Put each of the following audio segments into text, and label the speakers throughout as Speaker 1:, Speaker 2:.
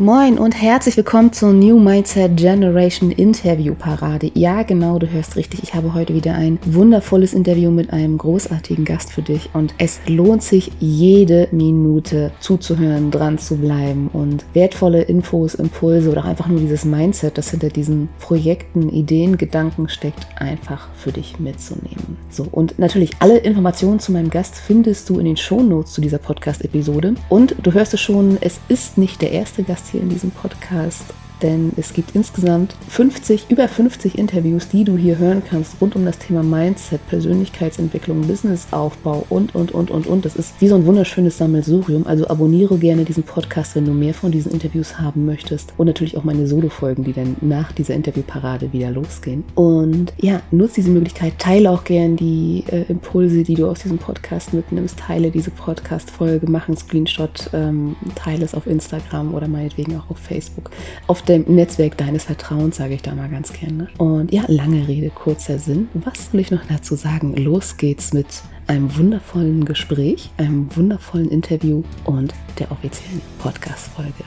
Speaker 1: Moin und herzlich willkommen zur New Mindset Generation Interview Parade. Ja, genau, du hörst richtig. Ich habe heute wieder ein wundervolles Interview mit einem großartigen Gast für dich und es lohnt sich jede Minute zuzuhören, dran zu bleiben und wertvolle Infos, Impulse oder einfach nur dieses Mindset, das hinter diesen Projekten, Ideen, Gedanken steckt, einfach für dich mitzunehmen. So, und natürlich alle Informationen zu meinem Gast findest du in den Shownotes zu dieser Podcast-Episode und du hörst es schon, es ist nicht der erste Gast hier in diesem Podcast denn es gibt insgesamt 50, über 50 Interviews, die du hier hören kannst rund um das Thema Mindset, Persönlichkeitsentwicklung, Businessaufbau und, und, und, und, und. Das ist wie so ein wunderschönes Sammelsurium. Also abonniere gerne diesen Podcast, wenn du mehr von diesen Interviews haben möchtest. Und natürlich auch meine Solo-Folgen, die dann nach dieser Interviewparade wieder losgehen. Und ja, nutze diese Möglichkeit, teile auch gerne die äh, Impulse, die du aus diesem Podcast mitnimmst. Teile diese Podcast-Folge, mach einen Screenshot, ähm, teile es auf Instagram oder meinetwegen auch auf Facebook. Auf dem Netzwerk deines Vertrauens, sage ich da mal ganz gerne. Und ja, lange Rede, kurzer Sinn. Was soll ich noch dazu sagen? Los geht's mit einem wundervollen Gespräch, einem wundervollen Interview und der offiziellen Podcast-Folge.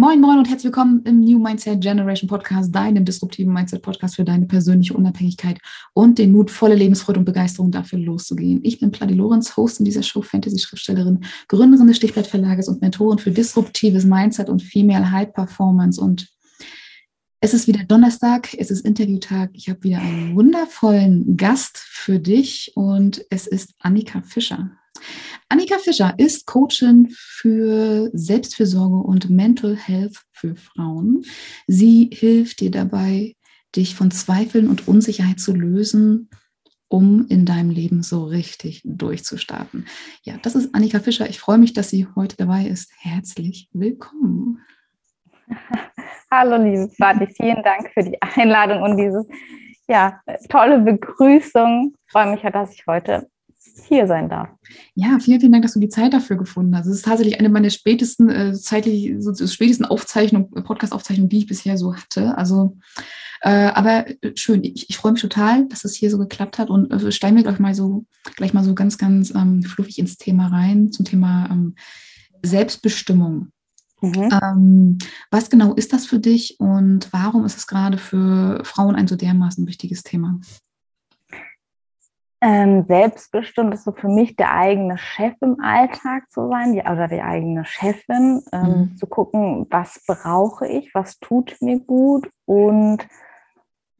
Speaker 1: Moin, moin und herzlich willkommen im New Mindset Generation Podcast, deinem disruptiven Mindset Podcast für deine persönliche Unabhängigkeit und den Mut, volle Lebensfreude und Begeisterung dafür loszugehen. Ich bin Pladi Lorenz, Host in dieser Show, Fantasy-Schriftstellerin, Gründerin des Stichblatt Verlages und Mentorin für disruptives Mindset und Female High Performance. Und es ist wieder Donnerstag, es ist Interviewtag. Ich habe wieder einen wundervollen Gast für dich und es ist Annika Fischer. Annika Fischer ist Coachin für Selbstfürsorge und Mental Health für Frauen. Sie hilft dir dabei, dich von Zweifeln und Unsicherheit zu lösen, um in deinem Leben so richtig durchzustarten. Ja, das ist Annika Fischer. Ich freue mich, dass sie heute dabei ist. Herzlich willkommen.
Speaker 2: Hallo, liebe Vati, vielen Dank für die Einladung und diese ja, tolle Begrüßung. Ich freue mich, dass ich heute hier sein darf.
Speaker 1: Ja, vielen, vielen Dank, dass du die Zeit dafür gefunden hast. Es ist tatsächlich eine meiner spätesten, äh, zeitlich, so, spätesten Aufzeichnungen, äh, Podcast-Aufzeichnungen, die ich bisher so hatte. Also, äh, aber äh, schön. Ich, ich freue mich total, dass es hier so geklappt hat und äh, steigen wir gleich mal so, gleich mal so ganz, ganz ähm, fluffig ins Thema rein, zum Thema ähm, Selbstbestimmung. Mhm. Ähm, was genau ist das für dich und warum ist es gerade für Frauen ein so dermaßen wichtiges Thema?
Speaker 2: Ähm, selbstbestimmt ist so für mich der eigene Chef im Alltag zu sein, die, oder die eigene Chefin, ähm, mhm. zu gucken, was brauche ich, was tut mir gut und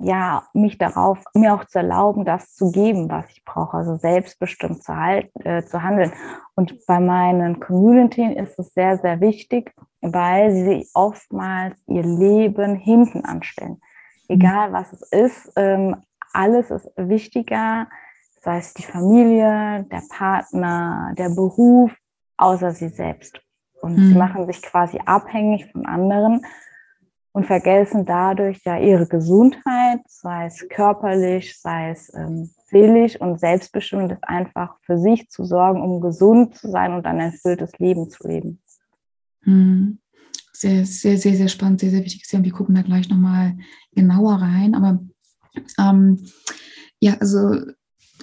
Speaker 2: ja, mich darauf, mir auch zu erlauben, das zu geben, was ich brauche, also selbstbestimmt zu, halten, äh, zu handeln. Und bei meinen Community ist es sehr, sehr wichtig, weil sie oftmals ihr Leben hinten anstellen. Mhm. Egal was es ist, ähm, alles ist wichtiger sei es die Familie, der Partner, der Beruf, außer sie selbst. Und mhm. sie machen sich quasi abhängig von anderen und vergessen dadurch ja ihre Gesundheit, sei es körperlich, sei es ähm, seelisch und selbstbestimmt ist einfach für sich zu sorgen, um gesund zu sein und ein erfülltes Leben zu leben.
Speaker 1: Mhm. Sehr, sehr, sehr, sehr spannend, sehr, sehr wichtiges Thema. Wir gucken da gleich nochmal genauer rein. Aber ähm, ja, also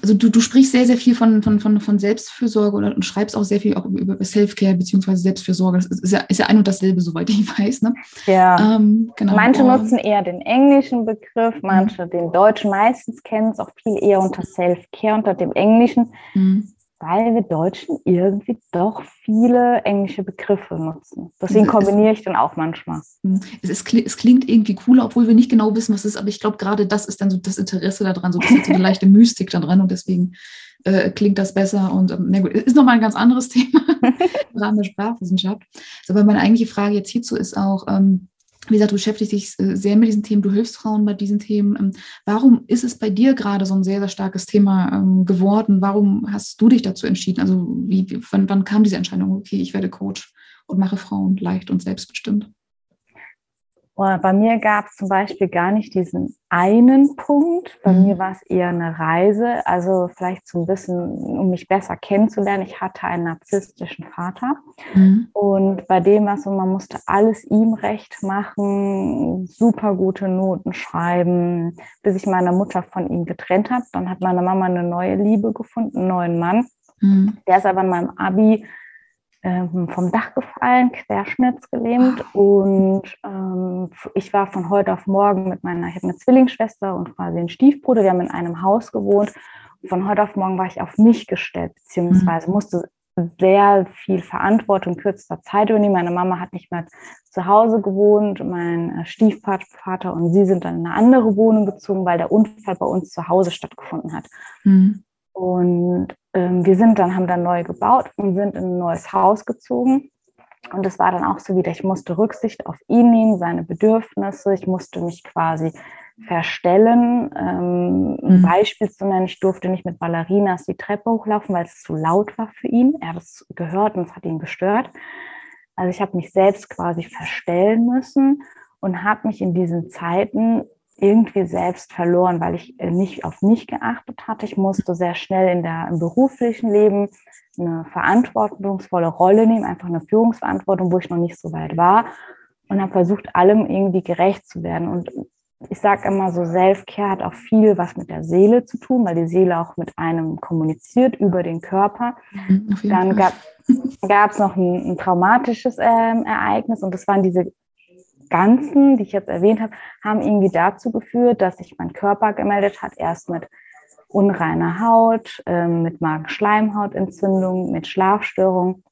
Speaker 1: also du, du sprichst sehr, sehr viel von, von, von, von Selbstfürsorge oder, und schreibst auch sehr viel auch über Self-Care beziehungsweise Selbstfürsorge. Das ist ja, ist ja ein und dasselbe, soweit ich weiß. Ne?
Speaker 2: Ja. Ähm, genau. Manche oh. nutzen eher den englischen Begriff, manche mhm. den deutschen. Meistens kennen es auch viel eher unter Self-Care, unter dem englischen. Mhm weil wir Deutschen irgendwie doch viele englische Begriffe nutzen. Deswegen kombiniere ich dann auch manchmal.
Speaker 1: Hm. Es, ist, es, klingt irgendwie cooler, obwohl wir nicht genau wissen, was es ist, aber ich glaube, gerade das ist dann so das Interesse daran, so, das ist so eine leichte Mystik daran und deswegen äh, klingt das besser und ähm, na gut, ist nochmal ein ganz anderes Thema im Rahmen der Sprachwissenschaft. Aber meine eigentliche Frage jetzt hierzu ist auch, ähm, wie gesagt, du beschäftigst dich äh, sehr mit diesen Themen, du hilfst Frauen bei diesen Themen. Ähm, warum ist es bei dir gerade so ein sehr, sehr starkes Thema ähm, geworden? Warum hast du dich dazu entschieden? Also wie, wann, wann kam diese Entscheidung, okay, ich werde Coach und mache Frauen leicht und selbstbestimmt?
Speaker 2: Bei mir gab es zum Beispiel gar nicht diesen einen Punkt. Bei mhm. mir war es eher eine Reise. Also vielleicht so ein bisschen, um mich besser kennenzulernen. Ich hatte einen narzisstischen Vater. Mhm. Und bei dem war es so, man musste alles ihm recht machen, super gute Noten schreiben, bis ich meine Mutter von ihm getrennt habe. Dann hat meine Mama eine neue Liebe gefunden, einen neuen Mann. Mhm. Der ist aber in meinem Abi ähm, vom Dach gefallen, querschnittsgelähmt. Und ähm, ich war von heute auf morgen mit meiner, ich habe eine Zwillingsschwester und quasi einen Stiefbruder, wir haben in einem Haus gewohnt. Von heute auf morgen war ich auf mich gestellt, beziehungsweise mhm. musste sehr viel Verantwortung in kürzester Zeit übernehmen. Meine Mama hat nicht mehr zu Hause gewohnt, mein äh, Stiefvater und sie sind dann in eine andere Wohnung gezogen, weil der Unfall bei uns zu Hause stattgefunden hat. Mhm. Und ähm, wir sind dann, haben dann neu gebaut und sind in ein neues Haus gezogen. Und es war dann auch so wieder, ich musste Rücksicht auf ihn nehmen, seine Bedürfnisse. Ich musste mich quasi verstellen. Ähm, mhm. Ein Beispiel zu nennen, ich durfte nicht mit Ballerinas die Treppe hochlaufen, weil es zu laut war für ihn. Er hat es gehört und es hat ihn gestört. Also ich habe mich selbst quasi verstellen müssen und habe mich in diesen Zeiten irgendwie selbst verloren, weil ich äh, nicht auf mich geachtet hatte. Ich musste sehr schnell in der, im beruflichen Leben eine verantwortungsvolle Rolle nehmen, einfach eine Führungsverantwortung, wo ich noch nicht so weit war und habe versucht, allem irgendwie gerecht zu werden. Und ich sage immer so, Self-Care hat auch viel was mit der Seele zu tun, weil die Seele auch mit einem kommuniziert über den Körper. Mhm, Dann gab es noch ein, ein traumatisches ähm, Ereignis und das waren diese Ganzen, die ich jetzt erwähnt habe, haben irgendwie dazu geführt, dass sich mein Körper gemeldet hat, erst mit unreiner Haut, äh, mit Magenschleimhautentzündung, mit Schlafstörung,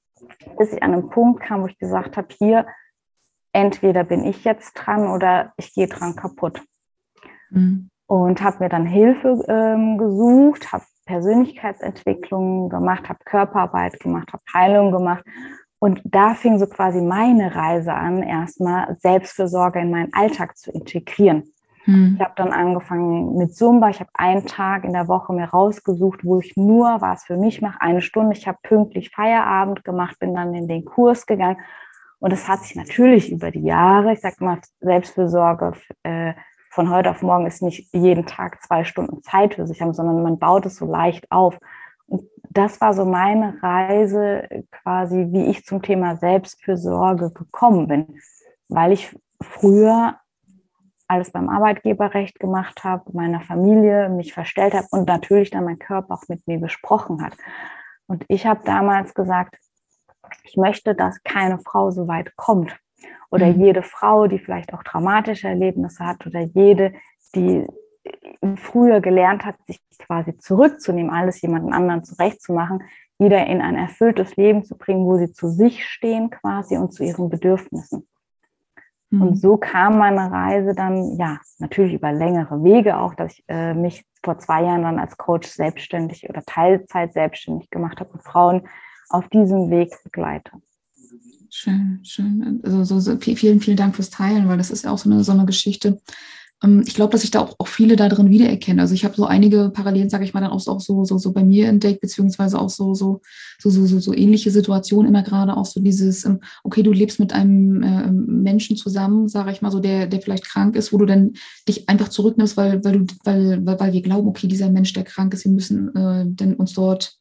Speaker 2: bis ich an einen Punkt kam, wo ich gesagt habe, hier, entweder bin ich jetzt dran oder ich gehe dran kaputt. Mhm. Und habe mir dann Hilfe ähm, gesucht, habe Persönlichkeitsentwicklung gemacht, habe Körperarbeit gemacht, habe Heilung gemacht und da fing so quasi meine Reise an, erstmal Selbstfürsorge in meinen Alltag zu integrieren. Hm. Ich habe dann angefangen mit Zumba. Ich habe einen Tag in der Woche mir rausgesucht, wo ich nur was für mich mache, eine Stunde. Ich habe pünktlich Feierabend gemacht, bin dann in den Kurs gegangen. Und es hat sich natürlich über die Jahre, ich sage mal, Selbstfürsorge äh, von heute auf morgen ist nicht jeden Tag zwei Stunden Zeit für sich haben, sondern man baut es so leicht auf. Das war so meine Reise quasi, wie ich zum Thema Selbstfürsorge gekommen bin, weil ich früher alles beim Arbeitgeberrecht gemacht habe, meiner Familie mich verstellt habe und natürlich dann mein Körper auch mit mir gesprochen hat. Und ich habe damals gesagt, ich möchte, dass keine Frau so weit kommt. Oder mhm. jede Frau, die vielleicht auch traumatische Erlebnisse hat oder jede, die früher gelernt hat, sich quasi zurückzunehmen, alles jemanden anderen zurechtzumachen, wieder in ein erfülltes Leben zu bringen, wo sie zu sich stehen quasi und zu ihren Bedürfnissen. Mhm. Und so kam meine Reise dann, ja, natürlich über längere Wege auch, dass ich äh, mich vor zwei Jahren dann als Coach selbstständig oder Teilzeit selbstständig gemacht habe und Frauen auf diesem Weg begleite.
Speaker 1: Schön, schön. Also so, so, vielen, vielen Dank fürs Teilen, weil das ist ja auch so eine, so eine Geschichte, ich glaube, dass ich da auch, auch viele da drin wiedererkenne. Also ich habe so einige Parallelen, sage ich mal, dann auch, auch so, so, so bei mir entdeckt, beziehungsweise auch so, so, so, so, so, so ähnliche Situationen, immer gerade auch so dieses, ähm, okay, du lebst mit einem äh, Menschen zusammen, sage ich mal so, der, der vielleicht krank ist, wo du dann dich einfach zurücknimmst, weil, weil du, weil, weil, weil wir glauben, okay, dieser Mensch, der krank ist, wir müssen äh, denn uns dort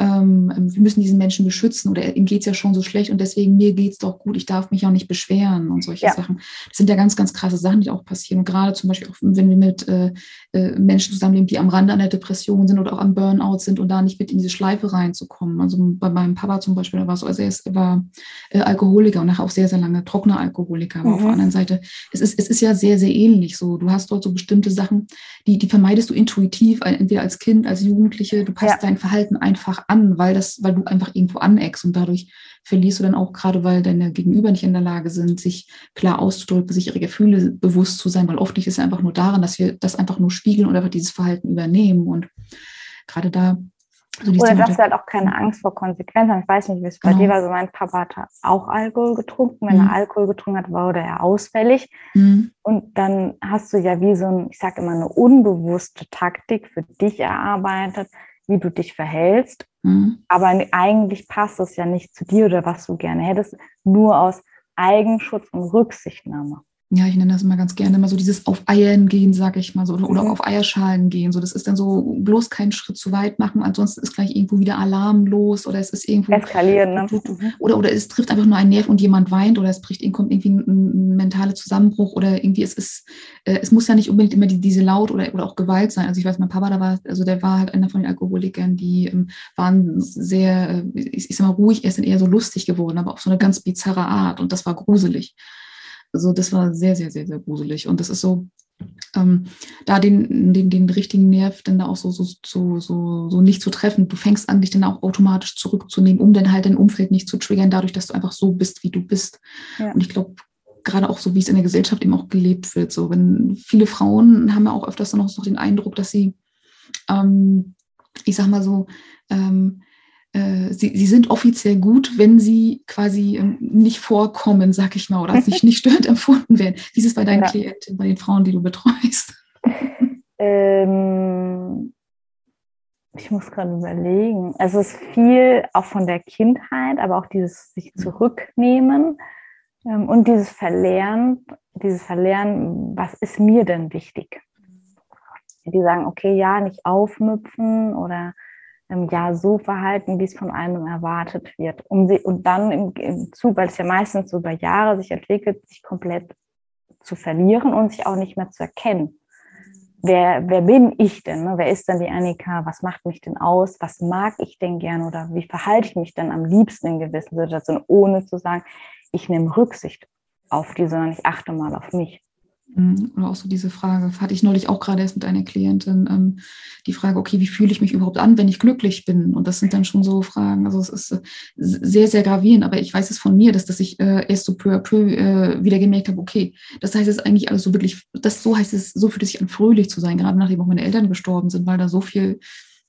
Speaker 1: ähm, wir müssen diesen Menschen beschützen oder ihm geht es ja schon so schlecht und deswegen mir geht es doch gut, ich darf mich auch nicht beschweren und solche ja. Sachen. Das sind ja ganz, ganz krasse Sachen, die auch passieren. Und gerade zum Beispiel auch, wenn wir mit äh, äh, Menschen zusammenleben, die am Rande einer Depression sind oder auch am Burnout sind und da nicht mit in diese Schleife reinzukommen. Also bei meinem Papa zum Beispiel, da war so, also er, er war äh, Alkoholiker und nachher auch sehr, sehr lange trockener Alkoholiker. Aber mhm. auf der anderen Seite, es ist, es ist ja sehr, sehr ähnlich so. Du hast dort so bestimmte Sachen, die, die vermeidest du intuitiv, entweder als Kind, als Jugendliche, du passt ja. dein Verhalten einfach an, weil das, weil du einfach irgendwo aneckst und dadurch verlierst du dann auch gerade, weil deine Gegenüber nicht in der Lage sind, sich klar auszudrücken, sich ihre Gefühle bewusst zu sein, weil oft liegt es einfach nur daran, dass wir das einfach nur spiegeln oder einfach dieses Verhalten übernehmen und gerade da
Speaker 2: also Oder dass du halt auch keine Angst vor Konsequenzen. Ich weiß nicht, wie es bei genau. dir war. So mein Papa hat auch Alkohol getrunken. Wenn mhm. er Alkohol getrunken hat, wurde er ausfällig. Mhm. Und dann hast du ja wie so ein, ich sage immer, eine unbewusste Taktik für dich erarbeitet, wie du dich verhältst. Mhm. Aber eigentlich passt es ja nicht zu dir oder was du gerne hättest, nur aus Eigenschutz und Rücksichtnahme.
Speaker 1: Ja, ich nenne das immer ganz gerne, immer so dieses auf Eiern gehen, sag ich mal so, oder, mhm. auf Eierschalen gehen. So, das ist dann so bloß keinen Schritt zu weit machen, ansonsten ist gleich irgendwo wieder Alarm los oder es ist irgendwo.
Speaker 2: Eskalieren, ne?
Speaker 1: Mhm. Oder, oder es trifft einfach nur einen Nerv und jemand weint oder es bricht, kommt irgendwie ein, ein mentaler Zusammenbruch oder irgendwie es ist, äh, es muss ja nicht unbedingt immer die, diese Laut oder, oder auch Gewalt sein. Also ich weiß, mein Papa, da war, also der war halt einer von den Alkoholikern, die ähm, waren sehr, äh, ich, ich sag mal, ruhig, er ist dann eher so lustig geworden, aber auf so eine ganz bizarre Art und das war gruselig. Also das war sehr, sehr, sehr, sehr gruselig. Und das ist so, ähm, da den, den, den richtigen Nerv dann da auch so, so, so, so, so nicht zu treffen. Du fängst an, dich dann auch automatisch zurückzunehmen, um dann halt dein Umfeld nicht zu triggern, dadurch, dass du einfach so bist, wie du bist. Ja. Und ich glaube, gerade auch so, wie es in der Gesellschaft eben auch gelebt wird. So, wenn viele Frauen haben ja auch öfters noch so den Eindruck, dass sie, ähm, ich sag mal so, ähm, äh, sie, sie sind offiziell gut, wenn sie quasi ähm, nicht vorkommen, sag ich mal, oder sich nicht störend empfunden werden. Wie ist es bei deinen ja. Klienten, bei den Frauen, die du betreust?
Speaker 2: Ähm, ich muss gerade überlegen. Es ist viel auch von der Kindheit, aber auch dieses sich zurücknehmen ähm, und dieses Verlernen, dieses Verlernen, was ist mir denn wichtig? Die sagen, okay, ja, nicht aufmüpfen oder ähm, ja so verhalten, wie es von einem erwartet wird. Um sie, und dann im, im Zug, weil es ja meistens so über Jahre sich entwickelt, sich komplett zu verlieren und sich auch nicht mehr zu erkennen. Wer, wer bin ich denn? Ne? Wer ist denn die Annika? Was macht mich denn aus? Was mag ich denn gern? Oder wie verhalte ich mich denn am liebsten in gewissen Situationen, ohne zu sagen, ich nehme Rücksicht auf die, sondern ich achte mal auf mich.
Speaker 1: Mhm. Oder auch so diese Frage, hatte ich neulich auch gerade erst mit einer Klientin, ähm, die Frage, okay, wie fühle ich mich überhaupt an, wenn ich glücklich bin? Und das sind dann schon so Fragen, also es ist äh, sehr, sehr gravierend, aber ich weiß es von mir, dass, dass ich äh, erst so peu à peu äh, wieder gemerkt habe, okay, das heißt es eigentlich alles so wirklich, das so heißt es, so fühlt es sich an, fröhlich zu sein, gerade nachdem auch meine Eltern gestorben sind, weil da so viel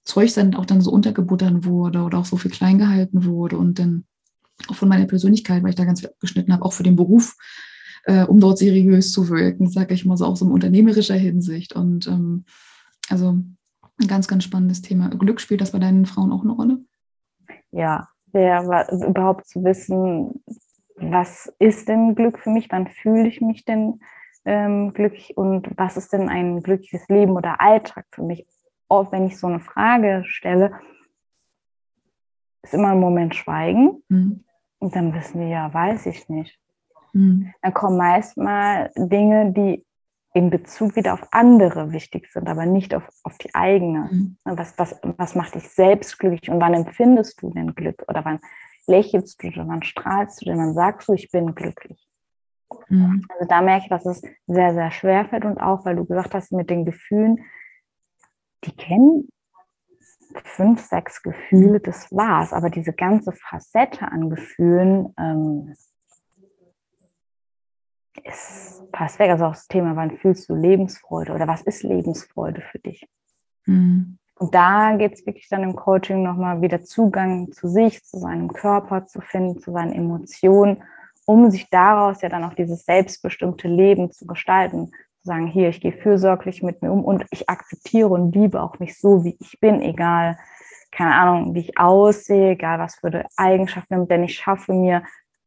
Speaker 1: Zeug dann auch dann so untergebuttert wurde oder auch so viel klein gehalten wurde und dann auch von meiner Persönlichkeit, weil ich da ganz viel abgeschnitten habe, auch für den Beruf äh, um dort seriös zu wirken, sage ich mal so, auch so in unternehmerischer Hinsicht. Und ähm, also ein ganz, ganz spannendes Thema. Glück spielt das bei deinen Frauen auch eine Rolle?
Speaker 2: Ja, der, also überhaupt zu wissen, was ist denn Glück für mich, wann fühle ich mich denn ähm, glücklich und was ist denn ein glückliches Leben oder Alltag für mich? Auch wenn ich so eine Frage stelle, ist immer ein Moment Schweigen mhm. und dann wissen wir ja, weiß ich nicht. Mhm. Dann kommen meist mal Dinge, die in Bezug wieder auf andere wichtig sind, aber nicht auf, auf die eigene. Mhm. Was, was, was macht dich selbst glücklich und wann empfindest du denn Glück? Oder wann lächelst du oder wann strahlst du denn, wann sagst du, ich bin glücklich? Mhm. Also da merke ich, dass es sehr, sehr schwer fällt und auch, weil du gesagt hast, mit den Gefühlen, die kennen fünf, sechs Gefühle, mhm. das war's. Aber diese ganze Facette an Gefühlen, ähm, ist fast weg. Also auch das Thema, wann fühlst du Lebensfreude oder was ist Lebensfreude für dich? Mhm. Und da geht es wirklich dann im Coaching nochmal wieder Zugang zu sich, zu seinem Körper zu finden, zu seinen Emotionen, um sich daraus ja dann auch dieses selbstbestimmte Leben zu gestalten. Zu sagen, hier, ich gehe fürsorglich mit mir um und ich akzeptiere und liebe auch mich so, wie ich bin, egal, keine Ahnung, wie ich aussehe, egal was für Eigenschaften, denn ich schaffe mir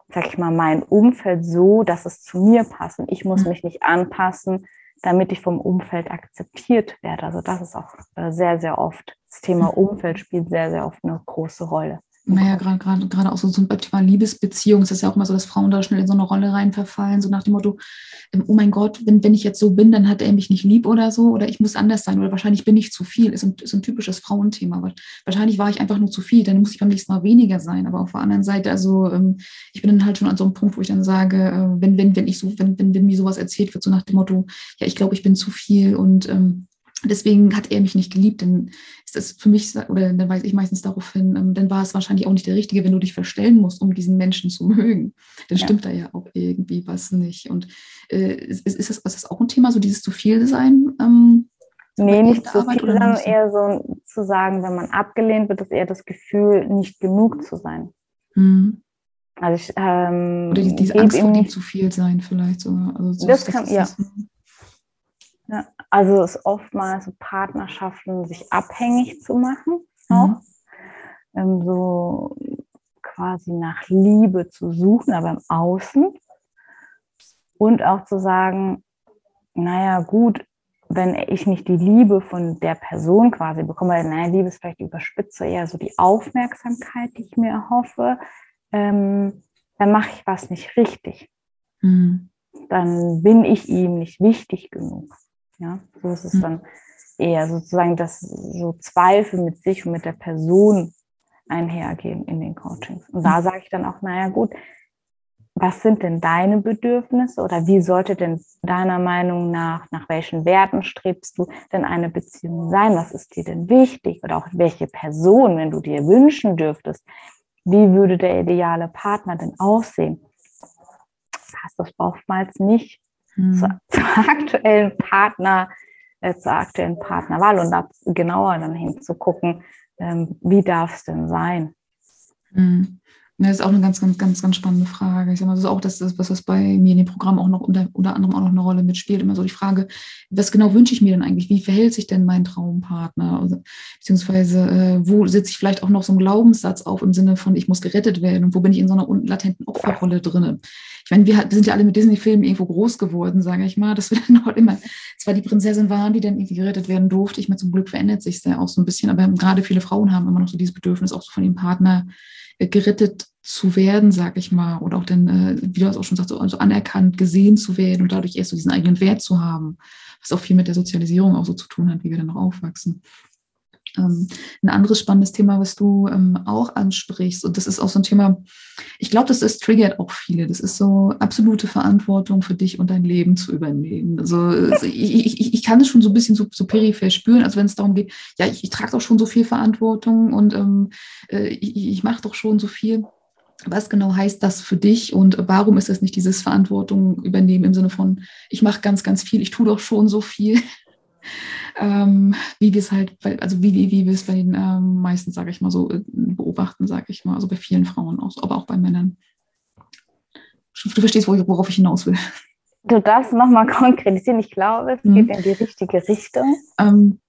Speaker 2: sag ich mal, mein Umfeld so, dass es zu mir passt. Und ich muss mhm. mich nicht anpassen, damit ich vom Umfeld akzeptiert werde. Also das ist auch äh, sehr, sehr oft. Das Thema mhm. Umfeld spielt sehr, sehr oft eine große Rolle.
Speaker 1: Naja, gerade gerade gerade auch so zum Thema Liebesbeziehung ist ja auch immer so, dass Frauen da schnell in so eine Rolle rein verfallen, so nach dem Motto, ähm, oh mein Gott, wenn, wenn ich jetzt so bin, dann hat er mich nicht lieb oder so, oder ich muss anders sein, oder wahrscheinlich bin ich zu viel, ist ein, ist ein typisches Frauenthema. Weil wahrscheinlich war ich einfach nur zu viel, dann muss ich beim nächsten Mal weniger sein. Aber auf der anderen Seite, also ähm, ich bin dann halt schon an so einem Punkt, wo ich dann sage, äh, wenn, wenn, wenn ich so, wenn, wenn, wenn mir sowas erzählt wird, so nach dem Motto, ja, ich glaube, ich bin zu viel und ähm, deswegen hat er mich nicht geliebt, dann ist das für mich, oder dann weiß ich meistens darauf hin, ähm, dann war es wahrscheinlich auch nicht der Richtige, wenn du dich verstellen musst, um diesen Menschen zu mögen. Dann ja. stimmt da ja auch irgendwie was nicht. Und äh, ist, ist, das, ist das auch ein Thema, so dieses zu viel sein? Ähm,
Speaker 2: nee, nicht zu viel, sondern eher so zu sagen, wenn man abgelehnt wird, ist eher das Gefühl, nicht genug zu sein. Mhm.
Speaker 1: Also ich, ähm, Oder diese, diese Angst vor dem zu viel sein vielleicht sogar. Also
Speaker 2: das, das kann, ja. Das, ja, also es ist oftmals so Partnerschaften, sich abhängig zu machen, auch. Mhm. Ähm, so quasi nach Liebe zu suchen, aber im Außen. Und auch zu sagen, naja, gut, wenn ich nicht die Liebe von der Person quasi bekomme, naja, Liebe ist vielleicht überspitze, eher so die Aufmerksamkeit, die ich mir erhoffe, ähm, dann mache ich was nicht richtig. Mhm. Dann bin ich ihm nicht wichtig genug. Ja, so ist es mhm. dann eher sozusagen, dass so Zweifel mit sich und mit der Person einhergehen in den Coachings. Und da sage ich dann auch, naja gut, was sind denn deine Bedürfnisse oder wie sollte denn deiner Meinung nach, nach welchen Werten strebst du denn eine Beziehung sein? Was ist dir denn wichtig? Oder auch welche Person, wenn du dir wünschen dürftest, wie würde der ideale Partner denn aussehen? Passt das oftmals nicht hm. zur, zur, aktuellen Partner, äh, zur aktuellen Partnerwahl und da genauer dann hinzugucken, ähm, wie darf es denn sein?
Speaker 1: Hm. Das ist auch eine ganz, ganz, ganz, ganz spannende Frage. Ich sage mal, das ist auch das, was, was bei mir in dem Programm auch noch unter, unter anderem auch noch eine Rolle mitspielt. Immer so die Frage, was genau wünsche ich mir denn eigentlich? Wie verhält sich denn mein Traumpartner? Also, beziehungsweise, äh, wo sitze ich vielleicht auch noch so einen Glaubenssatz auf im Sinne von, ich muss gerettet werden? Und wo bin ich in so einer latenten Opferrolle drin? Ich meine, wir, sind ja alle mit Disney-Filmen irgendwo groß geworden, sage ich mal, dass wir dann auch immer zwar die Prinzessin waren, die dann irgendwie gerettet werden durfte. Ich meine, zum Glück verändert sich es ja auch so ein bisschen, aber gerade viele Frauen haben immer noch so dieses Bedürfnis, auch so von ihrem Partner gerettet zu werden, sag ich mal, oder auch dann, äh, wie du es auch schon sagst, so anerkannt, gesehen zu werden und dadurch erst so diesen eigenen Wert zu haben, was auch viel mit der Sozialisierung auch so zu tun hat, wie wir dann noch aufwachsen. Ähm, ein anderes spannendes Thema, was du ähm, auch ansprichst, und das ist auch so ein Thema, ich glaube, das, das triggert auch viele. Das ist so absolute Verantwortung für dich und dein Leben zu übernehmen. Also, also ich, ich, ich kann es schon so ein bisschen so, so peripher spüren, also wenn es darum geht, ja, ich, ich trage doch schon so viel Verantwortung und ähm, äh, ich, ich mache doch schon so viel. Was genau heißt das für dich und warum ist das nicht dieses Verantwortung übernehmen im Sinne von, ich mache ganz, ganz viel, ich tue doch schon so viel? Ähm, wie wir es halt, also wie, wie, wie wir es bei den ähm, meisten, sage ich mal so, äh, beobachten, sage ich mal, also bei vielen Frauen auch, aber auch bei Männern. Du verstehst, worauf ich hinaus will.
Speaker 2: Du darfst nochmal konkretisieren. Ich glaube, es mhm. geht in die richtige Richtung.
Speaker 1: Ähm,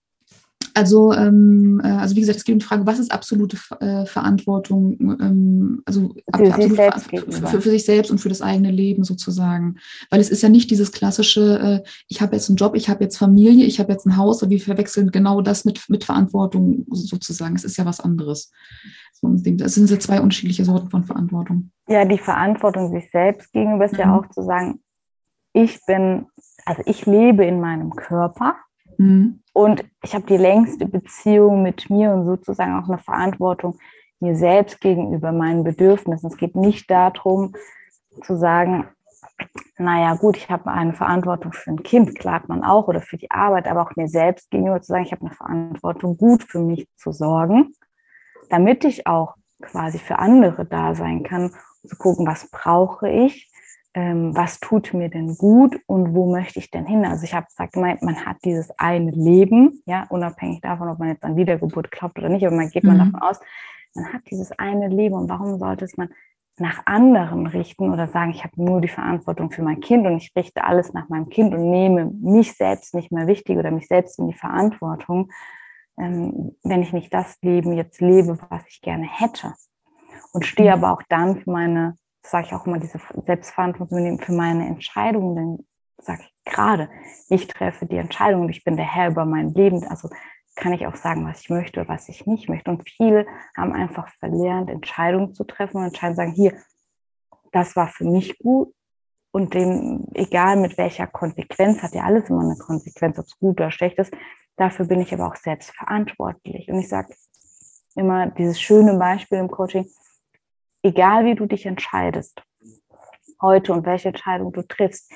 Speaker 1: also, ähm, äh, also wie gesagt, es geht um die Frage, was ist absolute äh, Verantwortung, ähm, also für, absolute Verantwortung für, für, für, sich selbst und für das eigene Leben sozusagen. Weil es ist ja nicht dieses klassische, äh, ich habe jetzt einen Job, ich habe jetzt Familie, ich habe jetzt ein Haus und wir verwechseln genau das mit, mit Verantwortung sozusagen. Es ist ja was anderes. Das sind so zwei unterschiedliche Sorten von Verantwortung.
Speaker 2: Ja, die Verantwortung sich selbst gegenüber ist mhm. ja auch zu sagen, ich bin, also ich lebe in meinem Körper. Mhm. Und ich habe die längste Beziehung mit mir und sozusagen auch eine Verantwortung mir selbst gegenüber meinen Bedürfnissen. Es geht nicht darum zu sagen, naja gut, ich habe eine Verantwortung für ein Kind, klar man auch, oder für die Arbeit, aber auch mir selbst gegenüber zu sagen, ich habe eine Verantwortung, gut für mich zu sorgen, damit ich auch quasi für andere da sein kann, zu gucken, was brauche ich, ähm, was tut mir denn gut und wo möchte ich denn hin? Also ich habe gesagt, man, man, hat dieses eine Leben, ja, unabhängig davon, ob man jetzt an Wiedergeburt glaubt oder nicht, aber man geht mhm. man davon aus, man hat dieses eine Leben und warum sollte es man nach anderen richten oder sagen, ich habe nur die Verantwortung für mein Kind und ich richte alles nach meinem Kind und nehme mich selbst nicht mehr wichtig oder mich selbst in die Verantwortung, ähm, wenn ich nicht das Leben jetzt lebe, was ich gerne hätte. Und stehe mhm. aber auch dann für meine sage ich auch immer, diese Selbstverantwortung für meine Entscheidungen, denn sage ich gerade, ich treffe die Entscheidung und ich bin der Herr über mein Leben. Also kann ich auch sagen, was ich möchte was ich nicht möchte. Und viele haben einfach verlernt, Entscheidungen zu treffen und entscheiden, sagen, hier, das war für mich gut. Und dem, egal mit welcher Konsequenz, hat ja alles immer eine Konsequenz, ob es gut oder schlecht ist. Dafür bin ich aber auch selbst verantwortlich. Und ich sage immer dieses schöne Beispiel im Coaching, egal wie du dich entscheidest, heute und welche Entscheidung du triffst,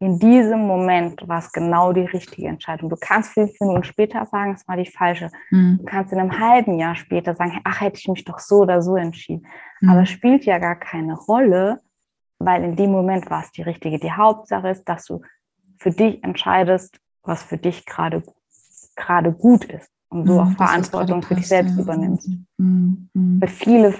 Speaker 2: in diesem Moment war es genau die richtige Entscheidung. Du kannst fünf Minuten später sagen, es war die falsche. Mhm. Du kannst in einem halben Jahr später sagen, ach, hätte ich mich doch so oder so entschieden. Mhm. Aber es spielt ja gar keine Rolle, weil in dem Moment war es die richtige. Die Hauptsache ist, dass du für dich entscheidest, was für dich gerade gerade gut ist und so mhm, auch Verantwortung für dich selbst ja. übernimmst. Mhm. mhm. Weil viele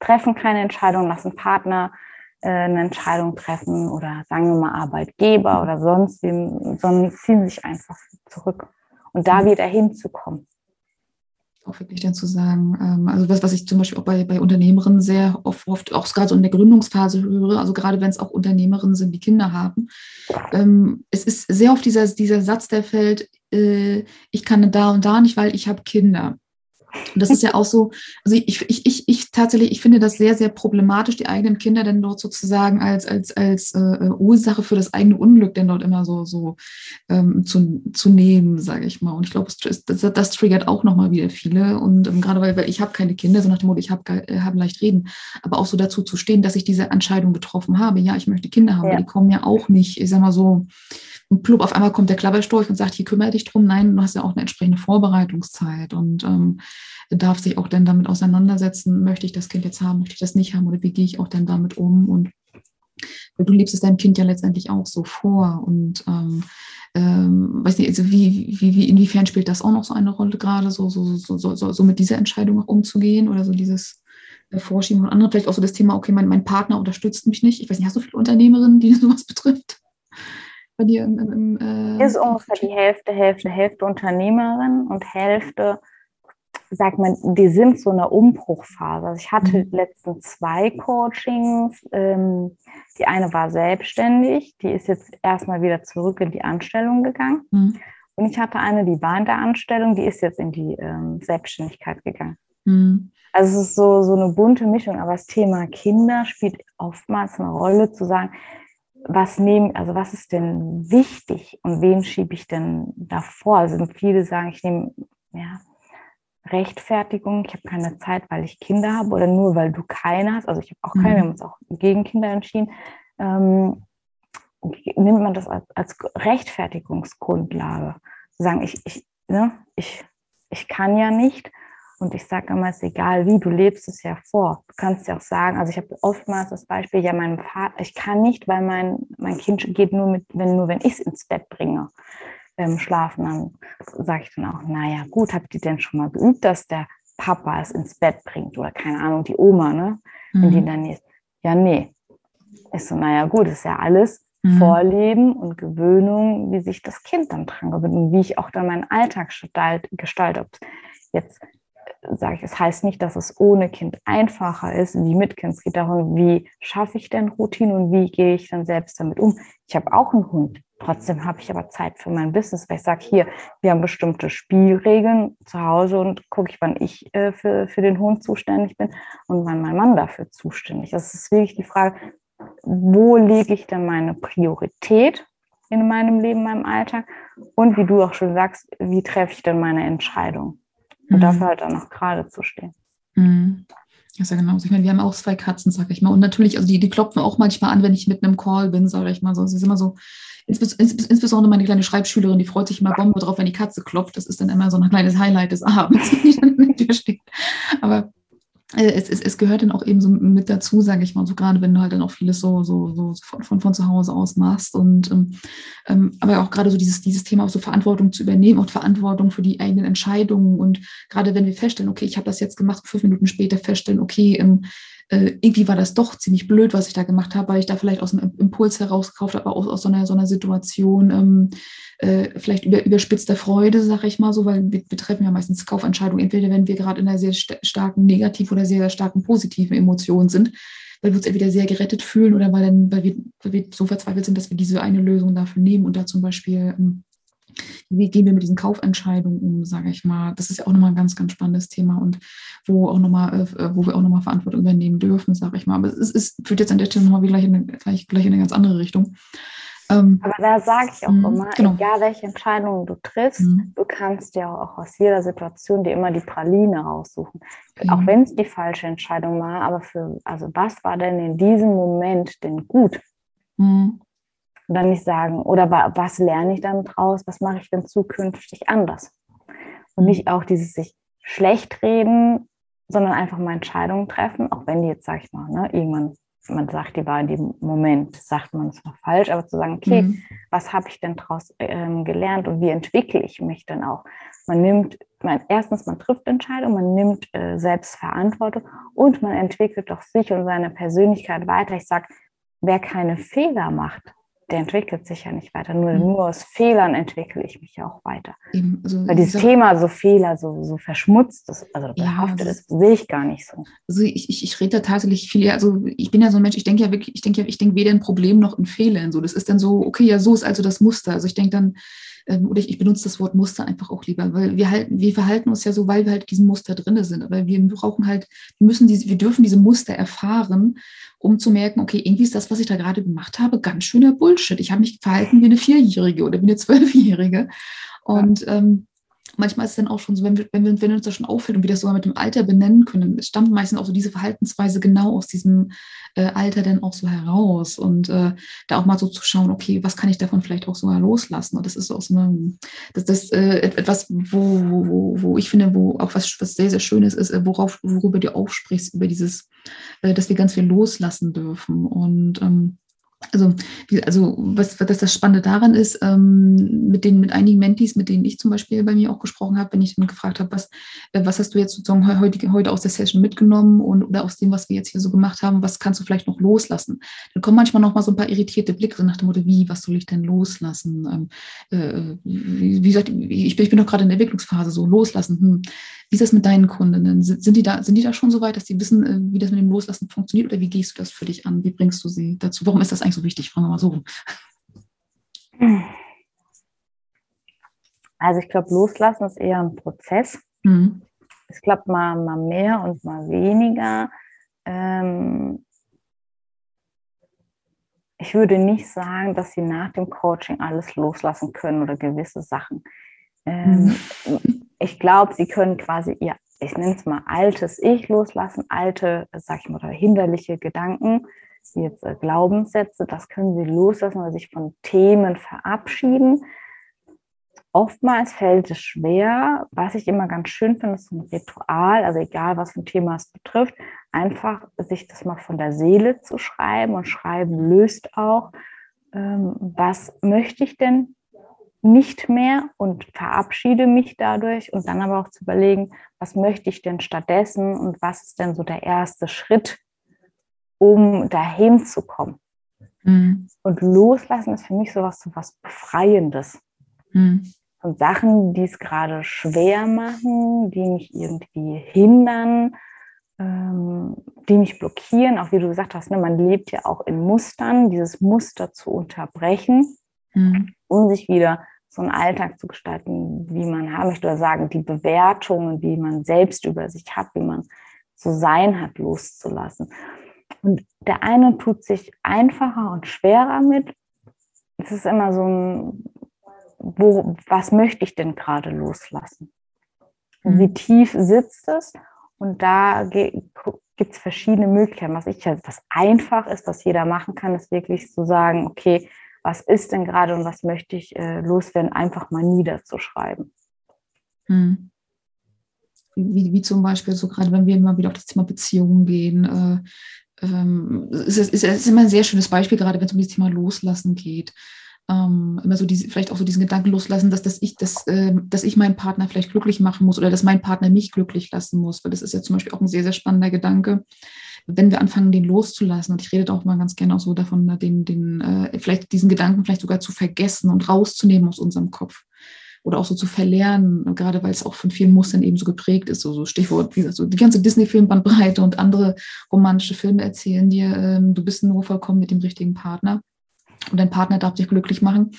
Speaker 2: treffen keine Entscheidung, lassen Partner äh, eine Entscheidung treffen oder sagen wir mal Arbeitgeber oder sonst wem, sondern ziehen sich einfach zurück. Und da mhm. wieder hinzukommen.
Speaker 1: auch wirklich dann zu sagen, ähm, also was, was ich zum Beispiel auch bei, bei Unternehmerinnen sehr oft, oft auch gerade so in der Gründungsphase höre, also gerade wenn es auch Unternehmerinnen sind, die Kinder haben, ähm, es ist sehr oft dieser, dieser Satz, der fällt, äh, ich kann da und da nicht, weil ich habe Kinder. Und das ist ja auch so, also ich, ich, ich, ich tatsächlich, ich finde das sehr, sehr problematisch, die eigenen Kinder denn dort sozusagen als, als, als äh, Ursache für das eigene Unglück denn dort immer so, so ähm, zu, zu nehmen, sage ich mal. Und ich glaube, das, das, das triggert auch nochmal wieder viele. Und ähm, gerade weil, weil ich habe keine Kinder, so nach dem Motto, ich habe äh, hab leicht reden, aber auch so dazu zu stehen, dass ich diese Entscheidung getroffen habe. Ja, ich möchte Kinder haben, ja. die kommen ja auch nicht, ich sag mal so, und plupp, auf einmal kommt der Klapperstorch und sagt, hier kümmere dich drum. Nein, du hast ja auch eine entsprechende Vorbereitungszeit und ähm, darf sich auch dann damit auseinandersetzen, möchte ich das Kind jetzt haben, möchte ich das nicht haben oder wie gehe ich auch dann damit um und du lebst es deinem Kind ja letztendlich auch so vor und ähm, ähm, weiß nicht, also wie, wie, wie, inwiefern spielt das auch noch so eine Rolle gerade, so, so, so, so, so mit dieser Entscheidung auch umzugehen oder so dieses äh, Vorschieben von anderen, vielleicht auch so das Thema, okay, mein, mein Partner unterstützt mich nicht. Ich weiß nicht, hast du viele Unternehmerinnen, die sowas betrifft?
Speaker 2: Bei dir im, im, im äh, ist ungefähr die Hälfte, Hälfte, Hälfte Unternehmerin und Hälfte, sagt man, die sind so eine Umbruchphase. Also ich hatte mhm. letzten zwei Coachings. Ähm, die eine war selbstständig, die ist jetzt erstmal wieder zurück in die Anstellung gegangen. Mhm. Und ich hatte eine, die war in der Anstellung, die ist jetzt in die ähm, Selbstständigkeit gegangen. Mhm. Also es ist so, so eine bunte Mischung, aber das Thema Kinder spielt oftmals eine Rolle, zu sagen, was nehmen, also was ist denn wichtig und wen schiebe ich denn davor? Also viele sagen, ich nehme ja, Rechtfertigung, ich habe keine Zeit, weil ich Kinder habe oder nur weil du keine hast. Also ich habe auch keine, mhm. wir haben uns auch gegen Kinder entschieden. Ähm, nimmt man das als, als Rechtfertigungsgrundlage? Zu sagen, ich, ich, ne, ich, ich kann ja nicht und ich sage immer, es ist egal wie, du lebst es ja vor. Du kannst ja auch sagen, also ich habe oftmals das Beispiel, ja, mein Vater, ich kann nicht, weil mein, mein Kind geht nur mit, wenn nur wenn ich es ins Bett bringe, ähm, schlafen, dann sage ich dann auch, naja, gut, habt ihr denn schon mal geübt, dass der Papa es ins Bett bringt oder keine Ahnung, die Oma, ne? Wenn mhm. die dann ist, ja, nee. Ich so, naja, gut, ist ja alles mhm. Vorleben und Gewöhnung, wie sich das Kind dann dran gewöhnt und wie ich auch dann meinen Alltag gestalte. Gestalt, ob jetzt sage ich, es heißt nicht, dass es ohne Kind einfacher ist wie mit Kind. Es geht darum, wie schaffe ich denn Routine und wie gehe ich dann selbst damit um. Ich habe auch einen Hund. Trotzdem habe ich aber Zeit für mein Business, weil ich sage, hier, wir haben bestimmte Spielregeln zu Hause und gucke ich, wann ich äh, für, für den Hund zuständig bin und wann mein Mann dafür zuständig ist. Das ist wirklich die Frage, wo lege ich denn meine Priorität in meinem Leben, meinem Alltag? Und wie du auch schon sagst, wie treffe ich denn meine Entscheidung? Und mhm. dafür halt dann noch gerade zu stehen.
Speaker 1: Mhm. Das ist ja genauso. Ich meine, wir haben auch zwei Katzen, sag ich mal. Und natürlich, also die, die klopfen auch manchmal an, wenn ich mit einem Call bin, sage ich mal so. Es ist immer so, insbesondere meine kleine Schreibschülerin, die freut sich immer Bombe drauf, wenn die Katze klopft. Das ist dann immer so ein kleines Highlight des Abends, die dann mit dir steht. Aber es, es, es gehört dann auch eben so mit dazu, sage ich mal, so gerade wenn du halt dann auch vieles so, so, so von, von, von zu Hause aus machst und ähm, ähm, aber auch gerade so dieses, dieses Thema auch so Verantwortung zu übernehmen und Verantwortung für die eigenen Entscheidungen und gerade wenn wir feststellen, okay, ich habe das jetzt gemacht, fünf Minuten später feststellen, okay, ähm, äh, irgendwie war das doch ziemlich blöd, was ich da gemacht habe, weil ich da vielleicht aus einem Impuls herausgekauft habe, aus, aus so, einer, so einer Situation, ähm, äh, vielleicht über, überspitzter Freude, sage ich mal so, weil wir, wir, treffen ja meistens Kaufentscheidungen, entweder wenn wir gerade in einer sehr st starken negativen oder sehr, sehr starken positiven Emotion sind, weil wir uns entweder sehr gerettet fühlen oder weil, dann, weil, wir, weil wir so verzweifelt sind, dass wir diese eine Lösung dafür nehmen und da zum Beispiel ähm, wie gehen wir mit diesen Kaufentscheidungen um, sage ich mal. Das ist ja auch nochmal ein ganz, ganz spannendes Thema und wo auch nochmal, äh, wo wir auch nochmal Verantwortung übernehmen dürfen, sage ich mal. Aber es, ist, führt jetzt an der Stelle nochmal gleich in, eine, gleich, gleich in eine ganz andere Richtung.
Speaker 2: Ähm, Aber da sage ich auch mh, immer, genau. egal welche Entscheidungen du triffst, mh. du kannst ja auch aus jeder Situation dir immer die Praline raussuchen. Okay. Auch wenn es die falsche Entscheidung war, aber für, also was war denn in diesem Moment denn gut? Mhm. Und dann nicht sagen, oder was lerne ich dann draus, was mache ich denn zukünftig anders? Und nicht auch dieses sich schlecht reden, sondern einfach mal Entscheidungen treffen, auch wenn die jetzt, sag ich mal, ne, irgendwann, man sagt, die war in dem Moment, sagt man es war falsch, aber zu sagen, okay, mhm. was habe ich denn daraus ähm, gelernt und wie entwickle ich mich denn auch? Man nimmt, man, erstens, man trifft Entscheidungen, man nimmt äh, selbst Verantwortung und man entwickelt doch sich und seine Persönlichkeit weiter. Ich sage, wer keine Fehler macht, der entwickelt sich ja nicht weiter. Nur, mhm. nur aus Fehlern entwickle ich mich ja auch weiter.
Speaker 1: Eben,
Speaker 2: also Weil dieses Thema so Fehler, so, so verschmutzt ist, also behaftet ja, ist, sehe ich gar nicht so.
Speaker 1: Also ich, ich, ich rede da tatsächlich viel, also ich bin ja so ein Mensch, ich denke ja wirklich, ich denke ja, ich denke weder in Problem noch in Fehlern. So, das ist dann so, okay, ja, so ist also das Muster. Also ich denke dann, oder ich, ich, benutze das Wort Muster einfach auch lieber, weil wir halten, wir verhalten uns ja so, weil wir halt diesen Muster drinne sind. Aber wir brauchen halt, wir müssen diese, wir dürfen diese Muster erfahren, um zu merken, okay, irgendwie ist das, was ich da gerade gemacht habe, ganz schöner Bullshit. Ich habe mich verhalten wie eine Vierjährige oder wie eine Zwölfjährige. Und ähm, manchmal ist es dann auch schon so, wenn wir, wenn wir, wenn uns das schon auffällt und wir das sogar mit dem Alter benennen können, stammt meistens auch so diese Verhaltensweise genau aus diesem äh, Alter dann auch so heraus und äh, da auch mal so zu schauen, okay, was kann ich davon vielleicht auch sogar loslassen? Und das ist auch so eine, das, das äh, etwas, wo, wo, wo ich finde, wo auch was, was sehr, sehr Schönes ist, äh, worauf, worüber du auch sprichst, über dieses, äh, dass wir ganz viel loslassen dürfen und ähm, also, also was, was das Spannende daran ist, ähm, mit den mit einigen Mentis, mit denen ich zum Beispiel bei mir auch gesprochen habe, wenn ich dann gefragt habe, was, äh, was hast du jetzt sozusagen heute, heute aus der Session mitgenommen und oder aus dem, was wir jetzt hier so gemacht haben, was kannst du vielleicht noch loslassen? Dann kommen manchmal noch mal so ein paar irritierte Blicke so nach dem Motto, wie, was soll ich denn loslassen? Ähm, äh, wie, wie gesagt, ich bin, ich bin doch gerade in der Entwicklungsphase, so loslassen. Hm. Wie ist das mit deinen Kundinnen? Sind, sind, die da, sind die da schon so weit, dass die wissen, äh, wie das mit dem Loslassen funktioniert oder wie gehst du das für dich an? Wie bringst du sie dazu? Warum ist das eigentlich so wichtig? Fragen wir mal so.
Speaker 2: Also ich glaube, Loslassen ist eher ein Prozess. Mhm. Es klappt mal, mal mehr und mal weniger. Ähm, ich würde nicht sagen, dass sie nach dem Coaching alles loslassen können oder gewisse Sachen. Ähm, mhm ich glaube, sie können quasi ihr, ich nenne es mal altes Ich loslassen, alte, sag ich mal, oder hinderliche Gedanken, wie jetzt äh, Glaubenssätze, das können sie loslassen oder sich von Themen verabschieden. Oftmals fällt es schwer, was ich immer ganz schön finde, ist ein Ritual, also egal was für ein Thema es betrifft, einfach sich das mal von der Seele zu schreiben und schreiben löst auch, ähm, was möchte ich denn nicht mehr und verabschiede mich dadurch und dann aber auch zu überlegen, was möchte ich denn stattdessen und was ist denn so der erste Schritt, um dahin zu kommen. Mhm. Und loslassen ist für mich sowas so was Befreiendes. Mhm. Von Sachen, die es gerade schwer machen, die mich irgendwie hindern, ähm, die mich blockieren, auch wie du gesagt hast, ne, man lebt ja auch in Mustern, dieses Muster zu unterbrechen mhm. um sich wieder so einen Alltag zu gestalten, wie man haben möchte, oder sagen, die Bewertungen, die man selbst über sich hat, wie man zu sein hat, loszulassen. Und der eine tut sich einfacher und schwerer mit. Es ist immer so ein, wo, was möchte ich denn gerade loslassen? Mhm. Wie tief sitzt es? Und da gibt es verschiedene Möglichkeiten. Was ich was einfach ist, was jeder machen kann, ist wirklich zu sagen, okay, was ist denn gerade und was möchte ich äh, loswerden, einfach mal niederzuschreiben. Hm.
Speaker 1: Wie, wie zum Beispiel so gerade, wenn wir immer wieder auf das Thema Beziehungen gehen, äh, ähm, ist, ist, ist immer ein sehr schönes Beispiel, gerade wenn es um das Thema Loslassen geht. Ähm, immer so diese, vielleicht auch so diesen Gedanken loslassen, dass, dass, ich, dass, äh, dass ich meinen Partner vielleicht glücklich machen muss oder dass mein Partner mich glücklich lassen muss, weil das ist ja zum Beispiel auch ein sehr, sehr spannender Gedanke wenn wir anfangen, den loszulassen, und ich rede auch mal ganz gerne auch so davon, den, den, äh, vielleicht diesen Gedanken vielleicht sogar zu vergessen und rauszunehmen aus unserem Kopf. Oder auch so zu verlernen, gerade weil es auch von vielen Mustern eben so geprägt ist, so, so Stichwort, wie gesagt, so die ganze Disney-Filmbandbreite und andere romantische Filme erzählen dir, ähm, du bist nur vollkommen mit dem richtigen Partner. Und dein Partner darf dich glücklich machen.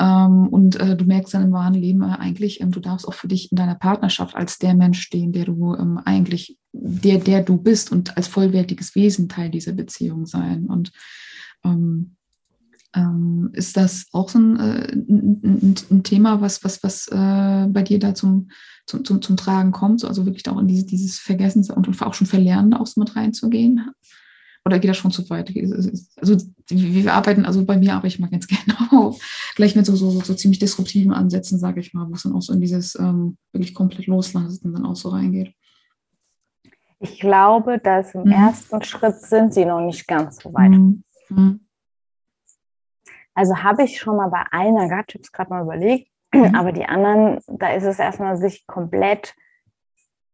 Speaker 1: Ähm, und äh, du merkst dann im wahren Leben äh, eigentlich, ähm, du darfst auch für dich in deiner Partnerschaft als der Mensch stehen, der du ähm, eigentlich, der, der du bist und als vollwertiges Wesen Teil dieser Beziehung sein. Und ähm, ähm, ist das auch so ein, äh, ein, ein, Thema, was, was, was äh, bei dir da zum, zum, zum, zum Tragen kommt? Also wirklich auch in dieses, dieses Vergessen und auch schon Verlernen auch so mit reinzugehen? Oder geht das schon zu weit? Also wir arbeiten, also bei mir arbeite ich mal ganz gerne auch gleich mit so, so, so ziemlich disruptiven Ansätzen, sage ich mal, wo es dann auch so in dieses ähm, wirklich komplett loslassen dann auch so reingeht.
Speaker 2: Ich glaube, dass im mhm. ersten Schritt sind sie noch nicht ganz so weit. Mhm. Mhm. Also habe ich schon mal bei einer Gattips gerade mal überlegt, mhm. aber die anderen, da ist es erstmal sich komplett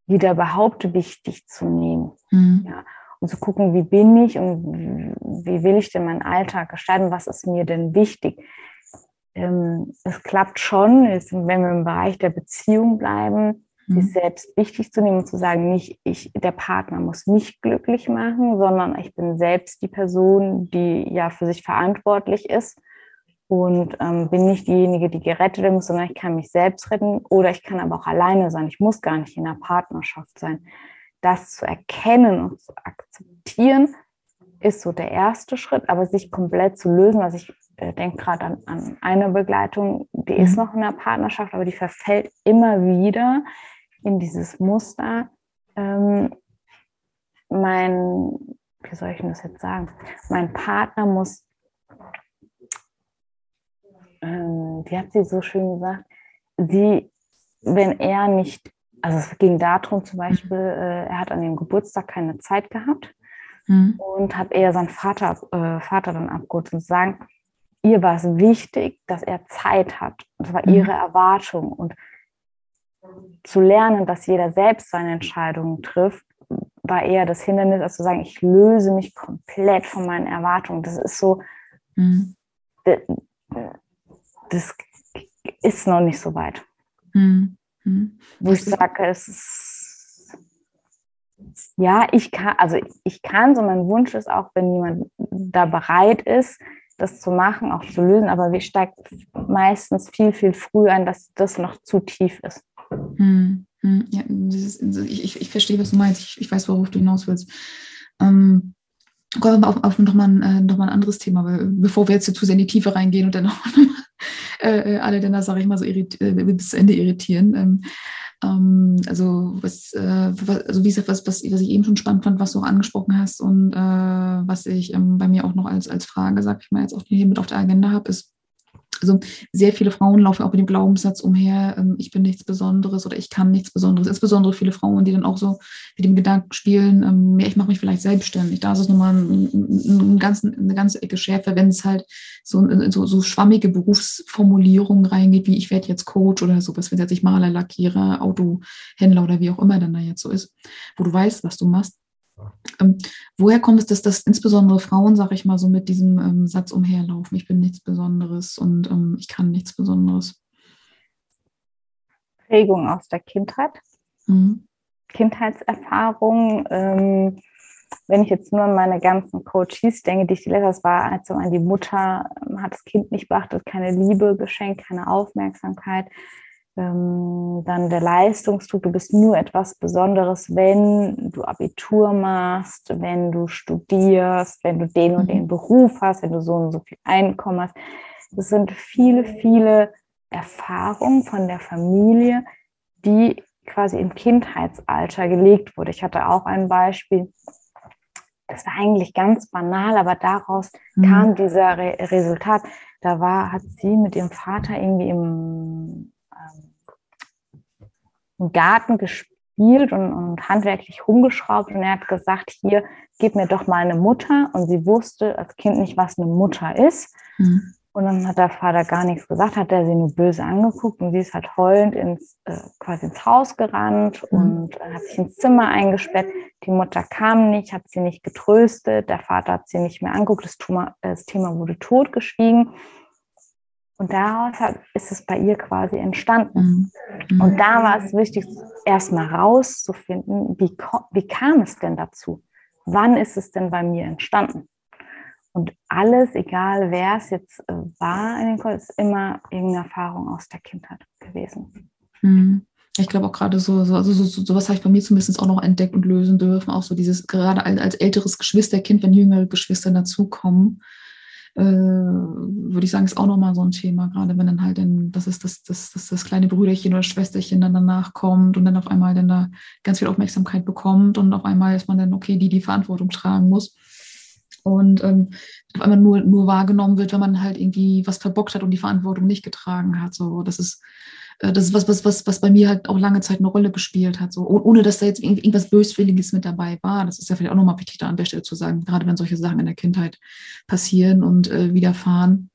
Speaker 2: wieder überhaupt wichtig zu nehmen. Mhm. Ja. und zu gucken, wie bin ich und wie will ich denn meinen Alltag gestalten, was ist mir denn wichtig. Ähm, es klappt schon, wenn wir im Bereich der Beziehung bleiben, mhm. sich selbst wichtig zu nehmen und zu sagen, nicht ich, der Partner muss mich glücklich machen, sondern ich bin selbst die Person, die ja für sich verantwortlich ist und ähm, bin nicht diejenige, die gerettet werden muss, sondern ich kann mich selbst retten oder ich kann aber auch alleine sein. Ich muss gar nicht in einer Partnerschaft sein. Das zu erkennen und zu akzeptieren, ist so der erste Schritt, aber sich komplett zu lösen, was ich äh, denke gerade an, an eine Begleitung, die mhm. ist noch in einer Partnerschaft, aber die verfällt immer wieder in dieses Muster. Ähm, mein, wie soll ich denn das jetzt sagen? Mein Partner muss ähm, wie hat sie so schön gesagt, sie, wenn er nicht, also es ging darum zum Beispiel, äh, er hat an dem Geburtstag keine Zeit gehabt mhm. und hat eher seinen Vater, äh, Vater dann abgeholt und sagen, ihr war es wichtig, dass er Zeit hat. Das war mhm. ihre Erwartung. Und zu lernen, dass jeder selbst seine Entscheidungen trifft, war eher das Hindernis, als zu sagen, ich löse mich komplett von meinen Erwartungen. Das ist so, mhm das ist noch nicht so weit. Mhm. Wo ich sage, es ist, ja, ich kann, also ich kann, so mein Wunsch ist auch, wenn jemand da bereit ist, das zu machen, auch zu lösen, aber wir steigen meistens viel, viel früher ein, dass das noch zu tief ist.
Speaker 1: Mhm. Ja, ist, ich, ich, ich, verstehe, was du meinst. Ich, ich weiß, worauf du hinaus willst. Ähm, kommen wir auf, auf nochmal ein, äh, noch ein anderes Thema, weil bevor wir jetzt zu sehr in die Tiefe reingehen und dann noch äh, äh, alle dann da, sage ich mal, so äh, bis zu Ende irritieren. Ähm, ähm, also, was, äh, was, also wie gesagt, was, was, was ich eben schon spannend fand, was du auch angesprochen hast und äh, was ich ähm, bei mir auch noch als, als Frage, sag ich mal, jetzt auch hier mit auf der Agenda habe, ist, also sehr viele Frauen laufen auch mit dem Glaubenssatz umher, ähm, ich bin nichts Besonderes oder ich kann nichts Besonderes. Insbesondere viele Frauen, die dann auch so mit dem Gedanken spielen, ähm, ich mache mich vielleicht selbstständig. Da ist es nochmal eine ganze Ecke schärfer, wenn es halt so, so, so schwammige Berufsformulierungen reingeht, wie ich werde jetzt Coach oder sowas, wenn jetzt ich Maler, Lackierer, Autohändler oder wie auch immer dann da jetzt so ist, wo du weißt, was du machst. Ähm, woher kommt es, dass das insbesondere Frauen, sage ich mal, so mit diesem ähm, Satz umherlaufen, ich bin nichts Besonderes und ähm, ich kann nichts Besonderes?
Speaker 2: Prägung aus der Kindheit, mhm. Kindheitserfahrung. Ähm, wenn ich jetzt nur an meine ganzen Coaches denke, die ich die letztes war, als so die Mutter ähm, hat das Kind nicht beachtet, keine Liebe geschenkt, keine Aufmerksamkeit ähm, dann der Leistungsdruck, du bist nur etwas Besonderes, wenn du Abitur machst, wenn du studierst, wenn du den und den mhm. Beruf hast, wenn du so und so viel Einkommen hast. Das sind viele, viele Erfahrungen von der Familie, die quasi im Kindheitsalter gelegt wurde. Ich hatte auch ein Beispiel, das war eigentlich ganz banal, aber daraus mhm. kam dieser Re Resultat. Da war, hat sie mit ihrem Vater irgendwie im im Garten gespielt und, und handwerklich rumgeschraubt und er hat gesagt, hier, gib mir doch mal eine Mutter. Und sie wusste als Kind nicht, was eine Mutter ist. Mhm. Und dann hat der Vater gar nichts gesagt, hat er sie nur böse angeguckt und sie ist halt heulend ins, äh, quasi ins Haus gerannt mhm. und hat sich ins Zimmer eingesperrt. Die Mutter kam nicht, hat sie nicht getröstet, der Vater hat sie nicht mehr angeguckt, das Thema, das Thema wurde totgeschwiegen. Und daraus hat, ist es bei ihr quasi entstanden. Mhm. Und da war es wichtig, erstmal rauszufinden, wie, wie kam es denn dazu? Wann ist es denn bei mir entstanden? Und alles, egal wer es jetzt äh, war in den Kurs, ist immer irgendeine Erfahrung aus der Kindheit gewesen.
Speaker 1: Mhm. Ich glaube auch gerade so, so, also so, so, sowas habe ich bei mir zumindest auch noch entdeckt und lösen dürfen. Auch so dieses, gerade als, als älteres Geschwisterkind, wenn jüngere Geschwister dazukommen, äh, würde ich sagen, ist auch nochmal so ein Thema, gerade wenn dann halt in, das ist das, das, das, das kleine Brüderchen oder Schwesterchen dann danach kommt und dann auf einmal dann da ganz viel Aufmerksamkeit bekommt und auf einmal ist man dann, okay, die die Verantwortung tragen muss. Und ähm, auf einmal nur, nur wahrgenommen wird, wenn man halt irgendwie was verbockt hat und die Verantwortung nicht getragen hat. So, das ist, das ist was, was, was, was bei mir halt auch lange Zeit eine Rolle gespielt hat, so ohne dass da jetzt irgendwas Böswilliges mit dabei war. Das ist ja vielleicht auch nochmal wichtig da an der Stelle zu sagen, gerade wenn solche Sachen in der Kindheit passieren und äh, widerfahren.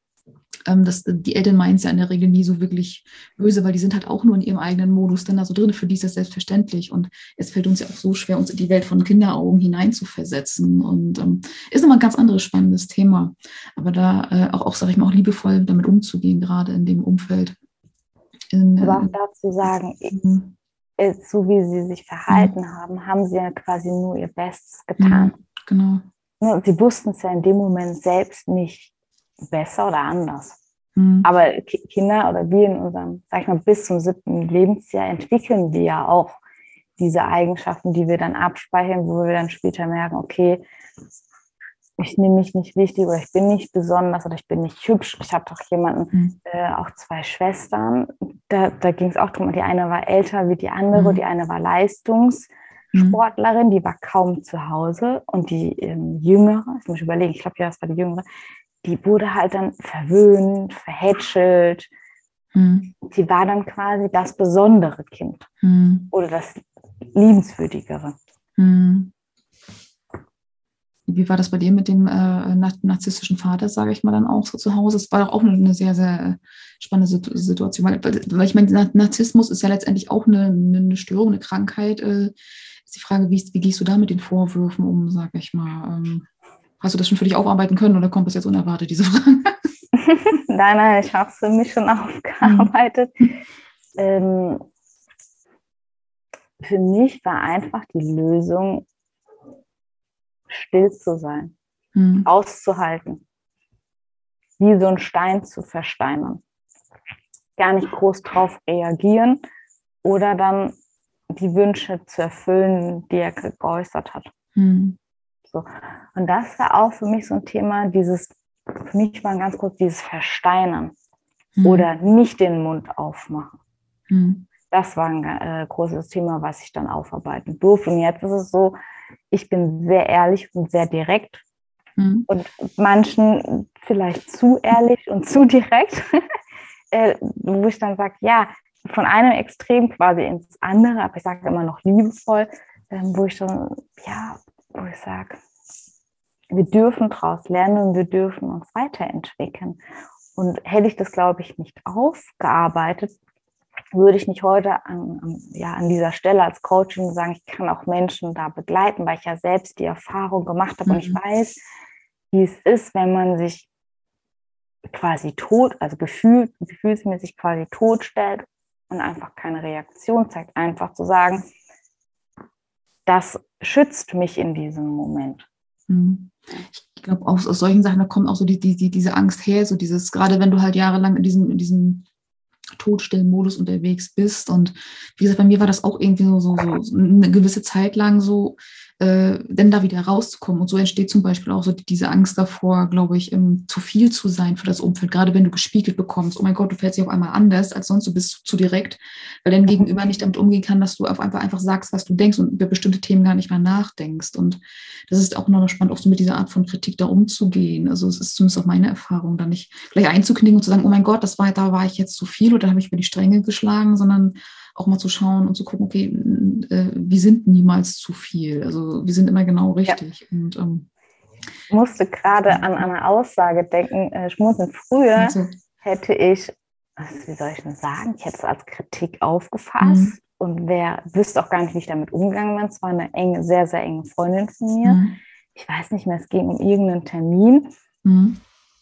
Speaker 1: ähm, das, die Eltern meinen es ja in der Regel nie so wirklich böse, weil die sind halt auch nur in ihrem eigenen Modus dann da so drin. Für die ist das selbstverständlich. Und es fällt uns ja auch so schwer, uns in die Welt von Kinderaugen hineinzuversetzen. Und ähm, ist nochmal ein ganz anderes spannendes Thema. Aber da äh, auch, auch sage ich mal, auch liebevoll damit umzugehen, gerade in dem Umfeld.
Speaker 2: In, Aber auch dazu sagen, mhm. so wie sie sich verhalten mhm. haben, haben sie ja quasi nur ihr Bestes getan. Mhm,
Speaker 1: genau.
Speaker 2: Sie wussten es ja in dem Moment selbst nicht besser oder anders. Mhm. Aber Kinder oder wir in unserem, sag ich mal, bis zum siebten Lebensjahr entwickeln wir ja auch diese Eigenschaften, die wir dann abspeichern, wo wir dann später merken, okay, ich nehme mich nicht wichtig oder ich bin nicht besonders oder ich bin nicht hübsch. Ich habe doch jemanden, mhm. äh, auch zwei Schwestern, da, da ging es auch darum, die eine war älter wie die andere, mhm. die eine war Leistungssportlerin, die war kaum zu Hause und die ähm, jüngere, ich muss überlegen, ich glaube ja, das war die jüngere, die wurde halt dann verwöhnt, verhätschelt. Mhm. Die war dann quasi das besondere Kind mhm. oder das liebenswürdigere. Mhm.
Speaker 1: Wie war das bei dir mit dem äh, narzisstischen Vater, sage ich mal dann auch so zu Hause? Es war doch auch eine sehr, sehr spannende Situation, weil, weil ich meine, Narzissmus ist ja letztendlich auch eine, eine Störung, eine Krankheit. Äh, ist die Frage, wie, wie gehst du da mit den Vorwürfen um, sage ich mal? Ähm, Hast du das schon für dich aufarbeiten können oder kommt das jetzt unerwartet, diese Frage?
Speaker 2: nein, nein, ich habe es für mich schon aufgearbeitet. Mhm. Ähm, für mich war einfach die Lösung, still zu sein, mhm. auszuhalten, wie so ein Stein zu versteinern. Gar nicht groß drauf reagieren oder dann die Wünsche zu erfüllen, die er geäußert hat. Mhm. So. Und das war auch für mich so ein Thema, dieses, für mich war ganz kurz dieses Versteinern mhm. oder nicht den Mund aufmachen. Mhm. Das war ein äh, großes Thema, was ich dann aufarbeiten durfte. Und jetzt ist es so, ich bin sehr ehrlich und sehr direkt mhm. und manchen vielleicht zu ehrlich und zu direkt, äh, wo ich dann sage, ja, von einem Extrem quasi ins andere, aber ich sage immer noch liebevoll, äh, wo ich dann, ja, wo ich sage, wir dürfen daraus lernen und wir dürfen uns weiterentwickeln. Und hätte ich das, glaube ich, nicht aufgearbeitet, würde ich nicht heute an, an, ja, an dieser Stelle als Coaching sagen, ich kann auch Menschen da begleiten, weil ich ja selbst die Erfahrung gemacht habe mhm. und ich mhm. weiß, wie es ist, wenn man sich quasi tot, also gefühlt, gefühlsmäßig quasi tot stellt und einfach keine Reaktion zeigt, einfach zu sagen, das schützt mich in diesem Moment.
Speaker 1: Mhm. Ich glaube, aus, aus solchen Sachen, da kommt auch so die, die, die, diese Angst her, so dieses, gerade wenn du halt jahrelang in diesem, in diesem Todstellenmodus unterwegs bist. Und wie gesagt, bei mir war das auch irgendwie so, so, so eine gewisse Zeit lang so, äh, denn da wieder rauszukommen. Und so entsteht zum Beispiel auch so diese Angst davor, glaube ich, ähm, zu viel zu sein für das Umfeld. Gerade wenn du gespiegelt bekommst, oh mein Gott, du fällst dich auf einmal anders als sonst, du bist zu direkt, weil dein Gegenüber nicht damit umgehen kann, dass du auf einmal einfach sagst, was du denkst und über bestimmte Themen gar nicht mehr nachdenkst. Und das ist auch noch spannend, auch so mit dieser Art von Kritik da umzugehen. Also es ist zumindest auch meine Erfahrung, da nicht gleich einzuknicken und zu sagen, oh mein Gott, das war, da war ich jetzt zu viel oder habe ich über die Stränge geschlagen, sondern auch mal zu schauen und zu gucken, okay, äh, wir sind niemals zu viel. Also wir sind immer genau richtig. Ja. Und, ähm,
Speaker 2: ich musste gerade an eine Aussage denken, äh, schmunzeln. Früher also. hätte ich, was, wie soll ich denn sagen, ich hätte es als Kritik aufgefasst mhm. und wer wüsste auch gar nicht, wie ich damit umgegangen bin. Es war eine enge, sehr, sehr enge Freundin von mir. Mhm. Ich weiß nicht mehr, es ging um irgendeinen Termin. Mhm.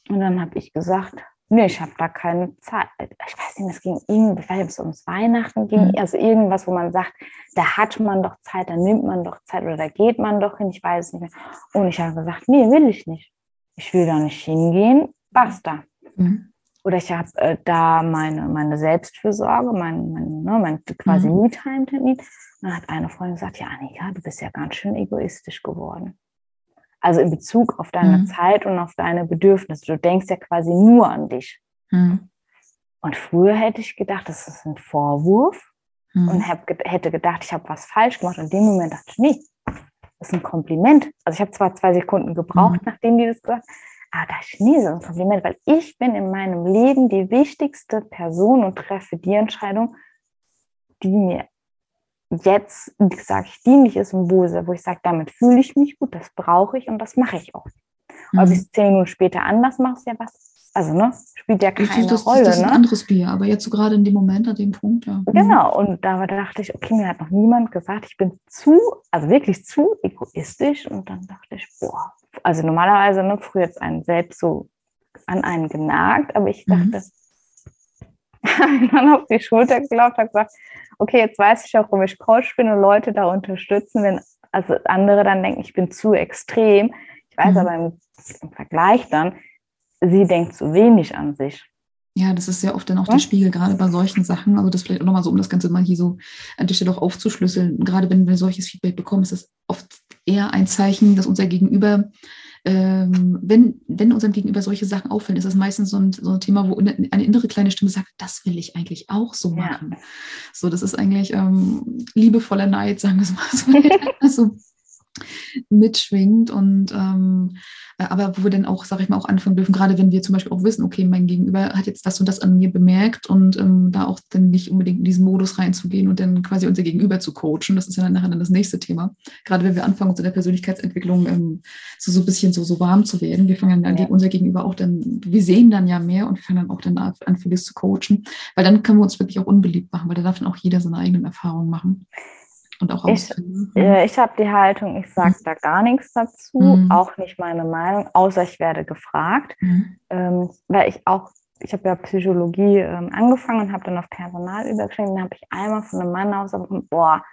Speaker 2: Und dann habe ich gesagt, Nee, ich habe da keine Zeit. Ich weiß nicht, es ging irgendwie, ob es ums Weihnachten ging, mhm. also irgendwas, wo man sagt, da hat man doch Zeit, da nimmt man doch Zeit oder da geht man doch hin, ich weiß es nicht mehr. Und ich habe gesagt, nee, will ich nicht. Ich will da nicht hingehen, basta. Mhm. Oder ich habe äh, da meine, meine Selbstfürsorge, mein, mein, ne, mein quasi mhm. Me-Time-Termin. Dann hat eine Freundin gesagt, ja, Annika, du bist ja ganz schön egoistisch geworden. Also in Bezug auf deine mhm. Zeit und auf deine Bedürfnisse. Du denkst ja quasi nur an dich. Mhm. Und früher hätte ich gedacht, das ist ein Vorwurf mhm. und hab, hätte gedacht, ich habe was falsch gemacht. Und in dem Moment dachte ich, nee, das ist ein Kompliment. Also ich habe zwar zwei Sekunden gebraucht, mhm. nachdem die das gesagt haben, aber da ist nie so ein Kompliment, weil ich bin in meinem Leben die wichtigste Person und treffe die Entscheidung, die mir jetzt, sage ich, dienlich ist und wo, wo ich sage, damit fühle ich mich gut, das brauche ich und das mache ich auch. Mhm. Ob ich es zehn Minuten später anders mache, ist ja was also ne, spielt ja keine
Speaker 1: das, das,
Speaker 2: Rolle.
Speaker 1: Das ist ein
Speaker 2: ne?
Speaker 1: anderes Bier, aber jetzt so gerade in dem Moment, an dem Punkt, ja.
Speaker 2: Genau, und da dachte ich, okay, mir hat noch niemand gesagt, ich bin zu, also wirklich zu egoistisch. Und dann dachte ich, boah, also normalerweise, ne, früher jetzt einen selbst so an einen genagt, aber ich dachte, mhm. dann auf die Schulter geklopft, habe gesagt, okay, jetzt weiß ich auch, warum ich Coach bin und Leute da unterstützen, wenn also andere dann denken, ich bin zu extrem. Ich weiß mhm. aber im, im, Vergleich dann, sie denkt zu wenig an sich.
Speaker 1: Ja, das ist ja oft dann auch ja? der Spiegel, gerade bei solchen Sachen. Also das vielleicht auch nochmal so, um das Ganze mal hier so an der Stelle auch aufzuschlüsseln. Gerade wenn wir solches Feedback bekommen, ist das oft eher ein Zeichen, dass unser Gegenüber ähm, wenn, wenn unserem Gegenüber solche Sachen auffallen, ist das meistens so ein, so ein Thema, wo eine, innere kleine Stimme sagt, das will ich eigentlich auch so machen. Ja. So, das ist eigentlich ähm, liebevoller Neid, sagen wir es mal so. also, mitschwingt und ähm, äh, aber wo wir dann auch, sage ich mal, auch anfangen dürfen, gerade wenn wir zum Beispiel auch wissen, okay, mein Gegenüber hat jetzt das und das an mir bemerkt und ähm, da auch dann nicht unbedingt in diesen Modus reinzugehen und dann quasi unser Gegenüber zu coachen. Das ist ja dann nachher dann das nächste Thema. Gerade wenn wir anfangen, uns in der Persönlichkeitsentwicklung ähm, so, so ein bisschen so, so warm zu werden. Wir fangen dann ja. unser Gegenüber auch dann, wir sehen dann ja mehr und wir fangen dann auch dann an, vieles zu coachen, weil dann können wir uns wirklich auch unbeliebt machen, weil da darf dann auch jeder seine eigenen Erfahrungen machen
Speaker 2: und auch Ich, äh, ich habe die Haltung, ich sage mhm. da gar nichts dazu, mhm. auch nicht meine Meinung, außer ich werde gefragt, mhm. ähm, weil ich auch, ich habe ja Psychologie ähm, angefangen und habe dann auf Personal übergeschrieben, dann habe ich einmal von einem Mann ausgesprochen, boah,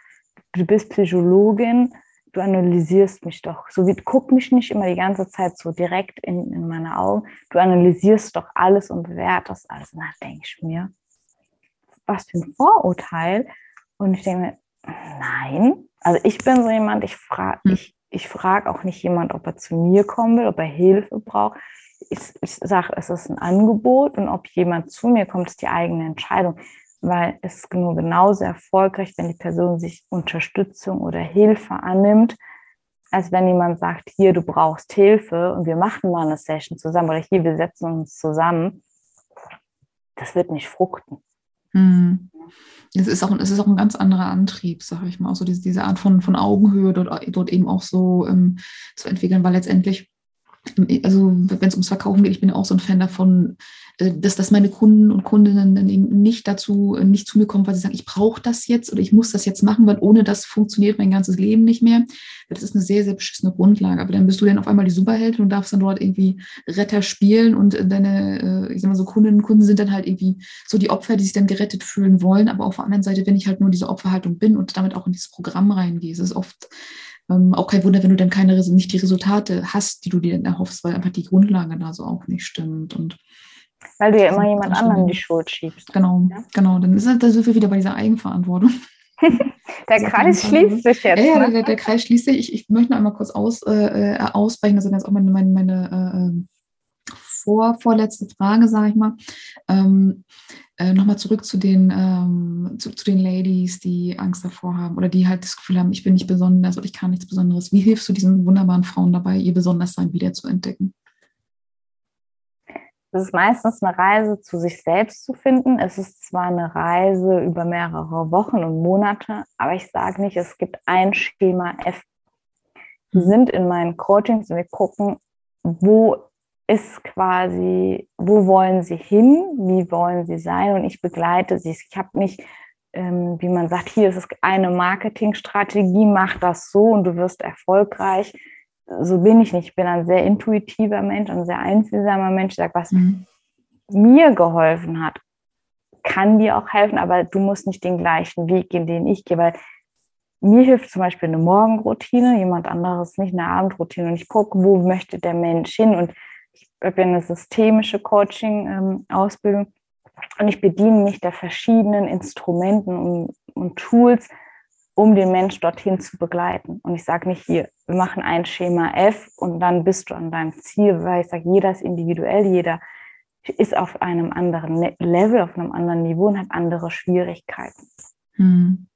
Speaker 2: du bist Psychologin, du analysierst mich doch. So wie, guck mich nicht immer die ganze Zeit so direkt in, in meine Augen. Du analysierst doch alles und bewertest alles. Und da denke ich mir, was für ein Vorurteil. Und ich denke mir, Nein. Also ich bin so jemand, ich frage hm. ich, ich frag auch nicht jemand, ob er zu mir kommen will, ob er Hilfe braucht. Ich, ich sage, es ist ein Angebot und ob jemand zu mir kommt, ist die eigene Entscheidung. Weil es ist nur genauso erfolgreich, wenn die Person sich Unterstützung oder Hilfe annimmt, als wenn jemand sagt, hier, du brauchst Hilfe und wir machen mal eine Session zusammen oder hier, wir setzen uns zusammen. Das wird nicht fruchten.
Speaker 1: Mhm. Es ist, auch, es ist auch ein ganz anderer Antrieb, sage ich mal. Also diese, diese Art von, von Augenhöhe dort, dort eben auch so ähm, zu entwickeln, weil letztendlich also wenn es ums Verkaufen geht, ich bin auch so ein Fan davon, äh, dass, dass meine Kunden und Kundinnen dann eben nicht dazu, äh, nicht zu mir kommen, weil sie sagen, ich brauche das jetzt oder ich muss das jetzt machen, weil ohne das funktioniert mein ganzes Leben nicht mehr. Das ist eine sehr, sehr beschissene Grundlage. Aber dann bist du dann auf einmal die Superheldin und darfst dann dort irgendwie Retter spielen und deine, äh, ich sag mal so, Kundinnen und Kunden sind dann halt irgendwie so die Opfer, die sich dann gerettet fühlen wollen. Aber auf der anderen Seite, wenn ich halt nur diese Opferhaltung bin und damit auch in dieses Programm reingehe, ist es oft ähm, auch kein Wunder, wenn du dann keine, nicht die Resultate hast, die du dir dann erhoffst, weil einfach die Grundlage da so auch nicht stimmt. Und
Speaker 2: weil du ja immer jemand anderen die Schuld schiebst.
Speaker 1: Genau, ja? genau. Dann ist da sind wir wieder bei dieser Eigenverantwortung.
Speaker 2: der Kreis schließt sich jetzt.
Speaker 1: Ja, ne? der, der, Kreis schließt sich. Ich, ich möchte noch einmal kurz aus, äh, äh ausbrechen. Das ist jetzt auch meine, meine, meine äh, ähm, vor, vorletzte Frage, sage ich mal. Ähm, äh, Nochmal zurück zu den, ähm, zu, zu, den Ladies, die Angst davor haben oder die halt das Gefühl haben, ich bin nicht besonders oder ich kann nichts Besonderes. Wie hilfst du diesen wunderbaren Frauen dabei, ihr Besonderssein wieder zu entdecken?
Speaker 2: Es ist meistens eine Reise zu sich selbst zu finden. Es ist zwar eine Reise über mehrere Wochen und Monate, aber ich sage nicht, es gibt ein Schema F. Wir mhm. sind in meinen Coachings und wir gucken, wo ist quasi, wo wollen sie hin, wie wollen sie sein und ich begleite sie. Ich habe nicht, ähm, wie man sagt, hier ist es eine Marketingstrategie, mach das so und du wirst erfolgreich. So bin ich nicht. Ich bin ein sehr intuitiver Mensch, ein sehr einfühlsamer Mensch. Ich sage, was mhm. mir geholfen hat, kann dir auch helfen, aber du musst nicht den gleichen Weg gehen, den ich gehe, weil mir hilft zum Beispiel eine Morgenroutine, jemand anderes nicht eine Abendroutine und ich gucke, wo möchte der Mensch hin und ich habe eine systemische Coaching-Ausbildung und ich bediene mich der verschiedenen Instrumenten und, und Tools, um den Mensch dorthin zu begleiten. Und ich sage nicht hier, wir machen ein Schema F und dann bist du an deinem Ziel, weil ich sage, jeder ist individuell, jeder ist auf einem anderen Level, auf einem anderen Niveau und hat andere Schwierigkeiten.
Speaker 1: Hm.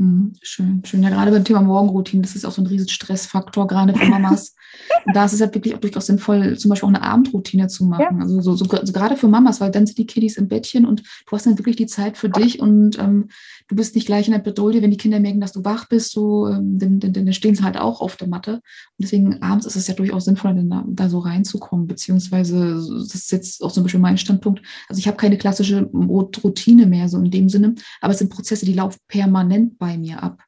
Speaker 1: Mhm, schön, schön. Ja, gerade beim Thema Morgenroutine, das ist auch so ein riesen Stressfaktor, gerade für Mamas. Und da ist es halt wirklich auch durchaus sinnvoll, zum Beispiel auch eine Abendroutine zu machen. Ja. Also so, so, also gerade für Mamas, weil dann sind die Kiddies im Bettchen und du hast dann wirklich die Zeit für dich und ähm, du bist nicht gleich in der Bedrohung, wenn die Kinder merken, dass du wach bist, so, ähm, dann, dann, dann, stehen sie halt auch auf der Matte. Und deswegen abends ist es ja durchaus sinnvoll, da, da so reinzukommen, beziehungsweise das ist jetzt auch so ein bisschen mein Standpunkt. Also ich habe keine klassische Routine mehr, so in dem Sinne, aber es sind Prozesse, die laufen permanent bei mir ab.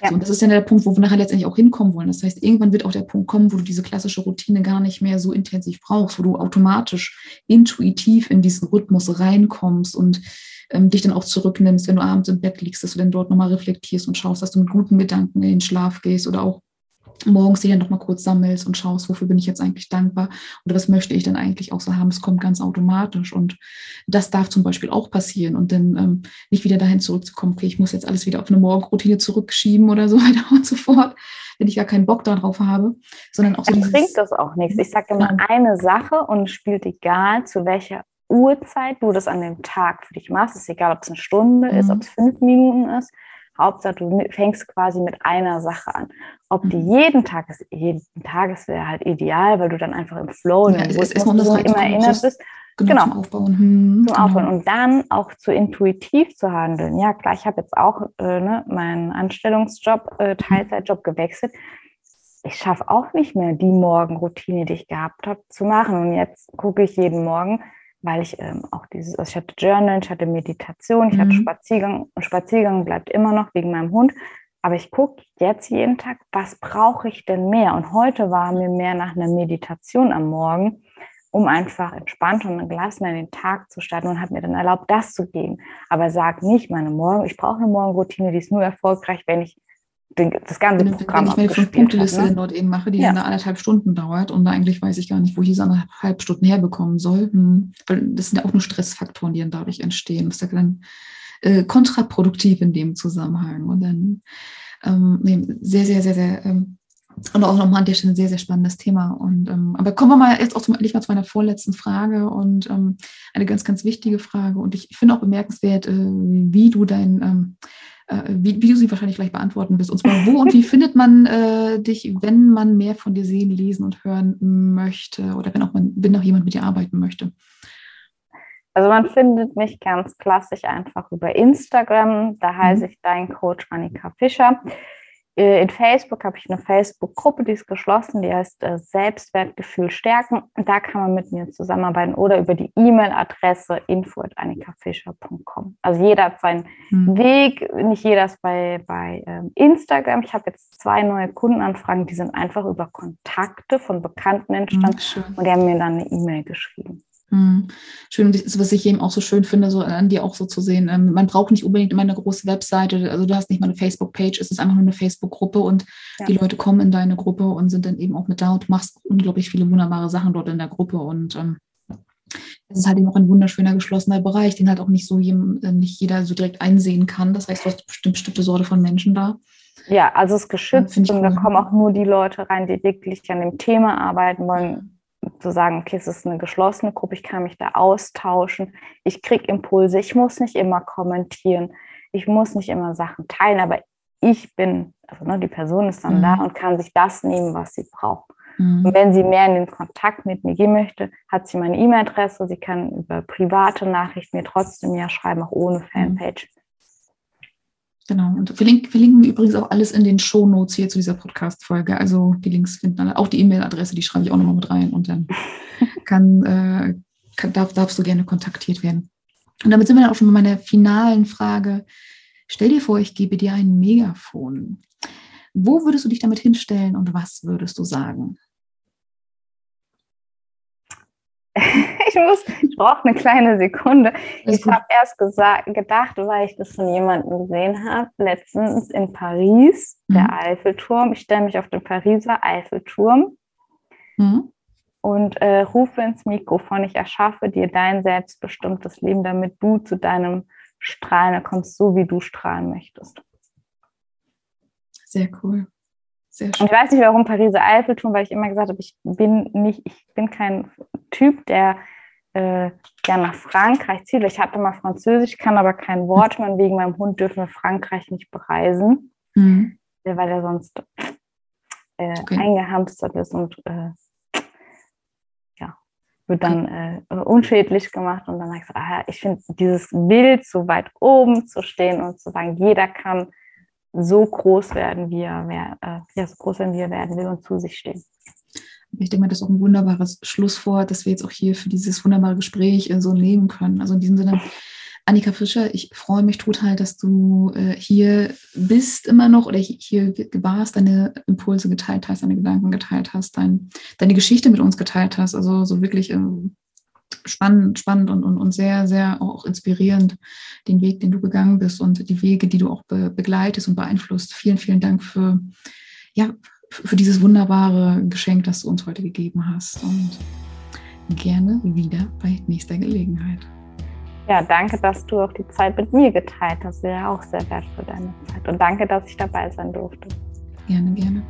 Speaker 1: Ja. So, und das ist ja der Punkt, wo wir nachher letztendlich auch hinkommen wollen. Das heißt, irgendwann wird auch der Punkt kommen, wo du diese klassische Routine gar nicht mehr so intensiv brauchst, wo du automatisch intuitiv in diesen Rhythmus reinkommst und ähm, dich dann auch zurücknimmst, wenn du abends im Bett liegst, dass du dann dort nochmal reflektierst und schaust, dass du mit guten Gedanken in den Schlaf gehst oder auch morgens dich dann nochmal kurz sammelst und schaust, wofür bin ich jetzt eigentlich dankbar oder was möchte ich denn eigentlich auch so haben. Es kommt ganz automatisch und das darf zum Beispiel auch passieren und dann ähm, nicht wieder dahin zurückzukommen, okay, ich muss jetzt alles wieder auf eine Morgenroutine zurückschieben oder so weiter und so fort, wenn ich gar keinen Bock darauf habe, sondern auch so
Speaker 2: dieses... bringt das auch nichts. Ich sage immer ja. eine Sache und spielt egal, zu welcher Uhrzeit du das an dem Tag für dich machst. Es ist egal, ob es eine Stunde mhm. ist, ob es fünf Minuten ist. Hauptsache, du fängst quasi mit einer Sache an. Ob die mhm. jeden Tag ist, jeden Tag ist wäre halt ideal, weil du dann einfach im Flow ja,
Speaker 1: ist, ist immer, immer erinnert bist.
Speaker 2: Genau, genau. Zum Aufbauen. Hm, zum genau. Aufbauen. Und dann auch zu intuitiv zu handeln. Ja, klar, ich habe jetzt auch äh, ne, meinen Anstellungsjob, äh, Teilzeitjob gewechselt. Ich schaffe auch nicht mehr die Morgenroutine, die ich gehabt habe, zu machen. Und jetzt gucke ich jeden Morgen, weil ich ähm, auch dieses, also ich hatte Journal, ich hatte Meditation, ich mhm. hatte Spaziergang und Spaziergang bleibt immer noch wegen meinem Hund. Aber ich gucke jetzt jeden Tag, was brauche ich denn mehr? Und heute war mir mehr nach einer Meditation am Morgen, um einfach entspannt und gelassen in den Tag zu starten und habe mir dann erlaubt, das zu gehen. Aber sag nicht meine Morgen, ich brauche eine Morgenroutine, die ist nur erfolgreich, wenn ich den, das ganze wenn, Programm
Speaker 1: Wenn ich meine Fünf-Punkte-Liste ne? dort eben mache, die ja. dann anderthalb Stunden dauert und da eigentlich weiß ich gar nicht, wo ich diese anderthalb Stunden herbekommen soll. Hm. Weil das sind ja auch nur Stressfaktoren, die dann dadurch entstehen. Das ist ja dann äh, kontraproduktiv in dem Zusammenhang. Und dann ähm, nee, sehr, sehr, sehr, sehr ähm, und auch nochmal an der Stelle ein sehr, sehr spannendes Thema. Und, ähm, aber kommen wir mal jetzt auch zum, endlich mal zu meiner vorletzten Frage und ähm, eine ganz, ganz wichtige Frage. Und ich, finde auch bemerkenswert, äh, wie du dein, ähm, äh, wie, wie, du sie wahrscheinlich gleich beantworten wirst. Und zwar, wo und wie findet man äh, dich, wenn man mehr von dir sehen, lesen und hören möchte oder wenn auch, man, wenn auch jemand mit dir arbeiten möchte?
Speaker 2: Also man findet mich ganz klassisch einfach über Instagram. Da heiße mhm. ich Dein Coach Annika Fischer. Äh, in Facebook habe ich eine Facebook-Gruppe, die ist geschlossen, die heißt äh, Selbstwertgefühl stärken. Da kann man mit mir zusammenarbeiten oder über die E-Mail-Adresse info.annikafischer.com. Also jeder hat seinen mhm. Weg, nicht jeder ist bei, bei ähm, Instagram. Ich habe jetzt zwei neue Kundenanfragen, die sind einfach über Kontakte von Bekannten entstanden mhm, und die haben mir dann eine E-Mail geschrieben.
Speaker 1: Hm. Schön, was ich eben auch so schön finde, so an dir auch so zu sehen. Ähm, man braucht nicht unbedingt immer eine große Webseite, also du hast nicht mal eine Facebook-Page, es ist einfach nur eine Facebook-Gruppe und ja. die Leute kommen in deine Gruppe und sind dann eben auch mit da und du machst unglaublich viele wunderbare Sachen dort in der Gruppe und ähm, es ist halt eben auch ein wunderschöner geschlossener Bereich, den halt auch nicht so jedem, äh, nicht jeder so direkt einsehen kann. Das heißt, du hast bestimmt bestimmte Sorte von Menschen da.
Speaker 2: Ja, also es ist geschützt und da kommen auch nur die Leute rein, die wirklich an dem Thema arbeiten wollen, zu sagen, okay, es ist eine geschlossene Gruppe, ich kann mich da austauschen, ich kriege Impulse, ich muss nicht immer kommentieren, ich muss nicht immer Sachen teilen, aber ich bin, also ne, die Person ist dann mhm. da und kann sich das nehmen, was sie braucht. Mhm. Und wenn sie mehr in den Kontakt mit mir gehen möchte, hat sie meine E-Mail-Adresse, sie kann über private Nachrichten mir trotzdem ja schreiben, auch ohne mhm.
Speaker 1: Genau. Und verlinken, verlinken wir übrigens auch alles in den Show Notes hier zu dieser Podcast-Folge. Also die Links finden alle, auch die E-Mail-Adresse, die schreibe ich auch nochmal mit rein und dann kann, äh, kann, darf, darfst du gerne kontaktiert werden. Und damit sind wir dann auch schon bei meiner finalen Frage. Stell dir vor, ich gebe dir ein Megafon. Wo würdest du dich damit hinstellen und was würdest du sagen?
Speaker 2: ich muss, ich brauche eine kleine Sekunde. Ich habe erst gesagt, gedacht, weil ich das von jemandem gesehen habe, letztens in Paris, mhm. der Eiffelturm. Ich stelle mich auf den Pariser Eiffelturm mhm. und äh, rufe ins Mikrofon, ich erschaffe dir dein selbstbestimmtes Leben, damit du zu deinem Strahlen kommst, so wie du strahlen möchtest.
Speaker 1: Sehr cool.
Speaker 2: Sehr schön. Und ich weiß nicht, warum Pariser Eiffelturm, weil ich immer gesagt habe, ich bin nicht, ich bin kein Typ, der äh, ja nach Frankreich zieht. Ich hatte mal Französisch, kann aber kein Wort mehr. Und wegen meinem Hund dürfen wir Frankreich nicht bereisen, mhm. weil er sonst äh, okay. eingehamstert ist und äh, wird dann äh, unschädlich gemacht und dann habe ich gesagt, ah, ich finde dieses Bild so weit oben zu stehen und zu sagen, jeder kann so groß werden, wie er, äh, ja, so groß werden, wie er werden will und zu sich stehen.
Speaker 1: Ich denke mal, das ist auch ein wunderbares Schlusswort, dass wir jetzt auch hier für dieses wunderbare Gespräch äh, so leben können. Also in diesem Sinne, Annika Fischer, ich freue mich total, dass du äh, hier bist immer noch oder hier warst, deine Impulse geteilt hast, deine Gedanken geteilt hast, dein, deine Geschichte mit uns geteilt hast. Also so wirklich ähm, spannend, spannend und, und, und sehr, sehr auch inspirierend, den Weg, den du gegangen bist und die Wege, die du auch be begleitest und beeinflusst. Vielen, vielen Dank für, ja, für dieses wunderbare Geschenk, das du uns heute gegeben hast. Und gerne wieder bei nächster Gelegenheit.
Speaker 2: Ja, danke, dass du auch die Zeit mit mir geteilt hast. Wäre auch sehr wertvoll deine Zeit. Und danke, dass ich dabei sein durfte.
Speaker 1: Gerne, gerne.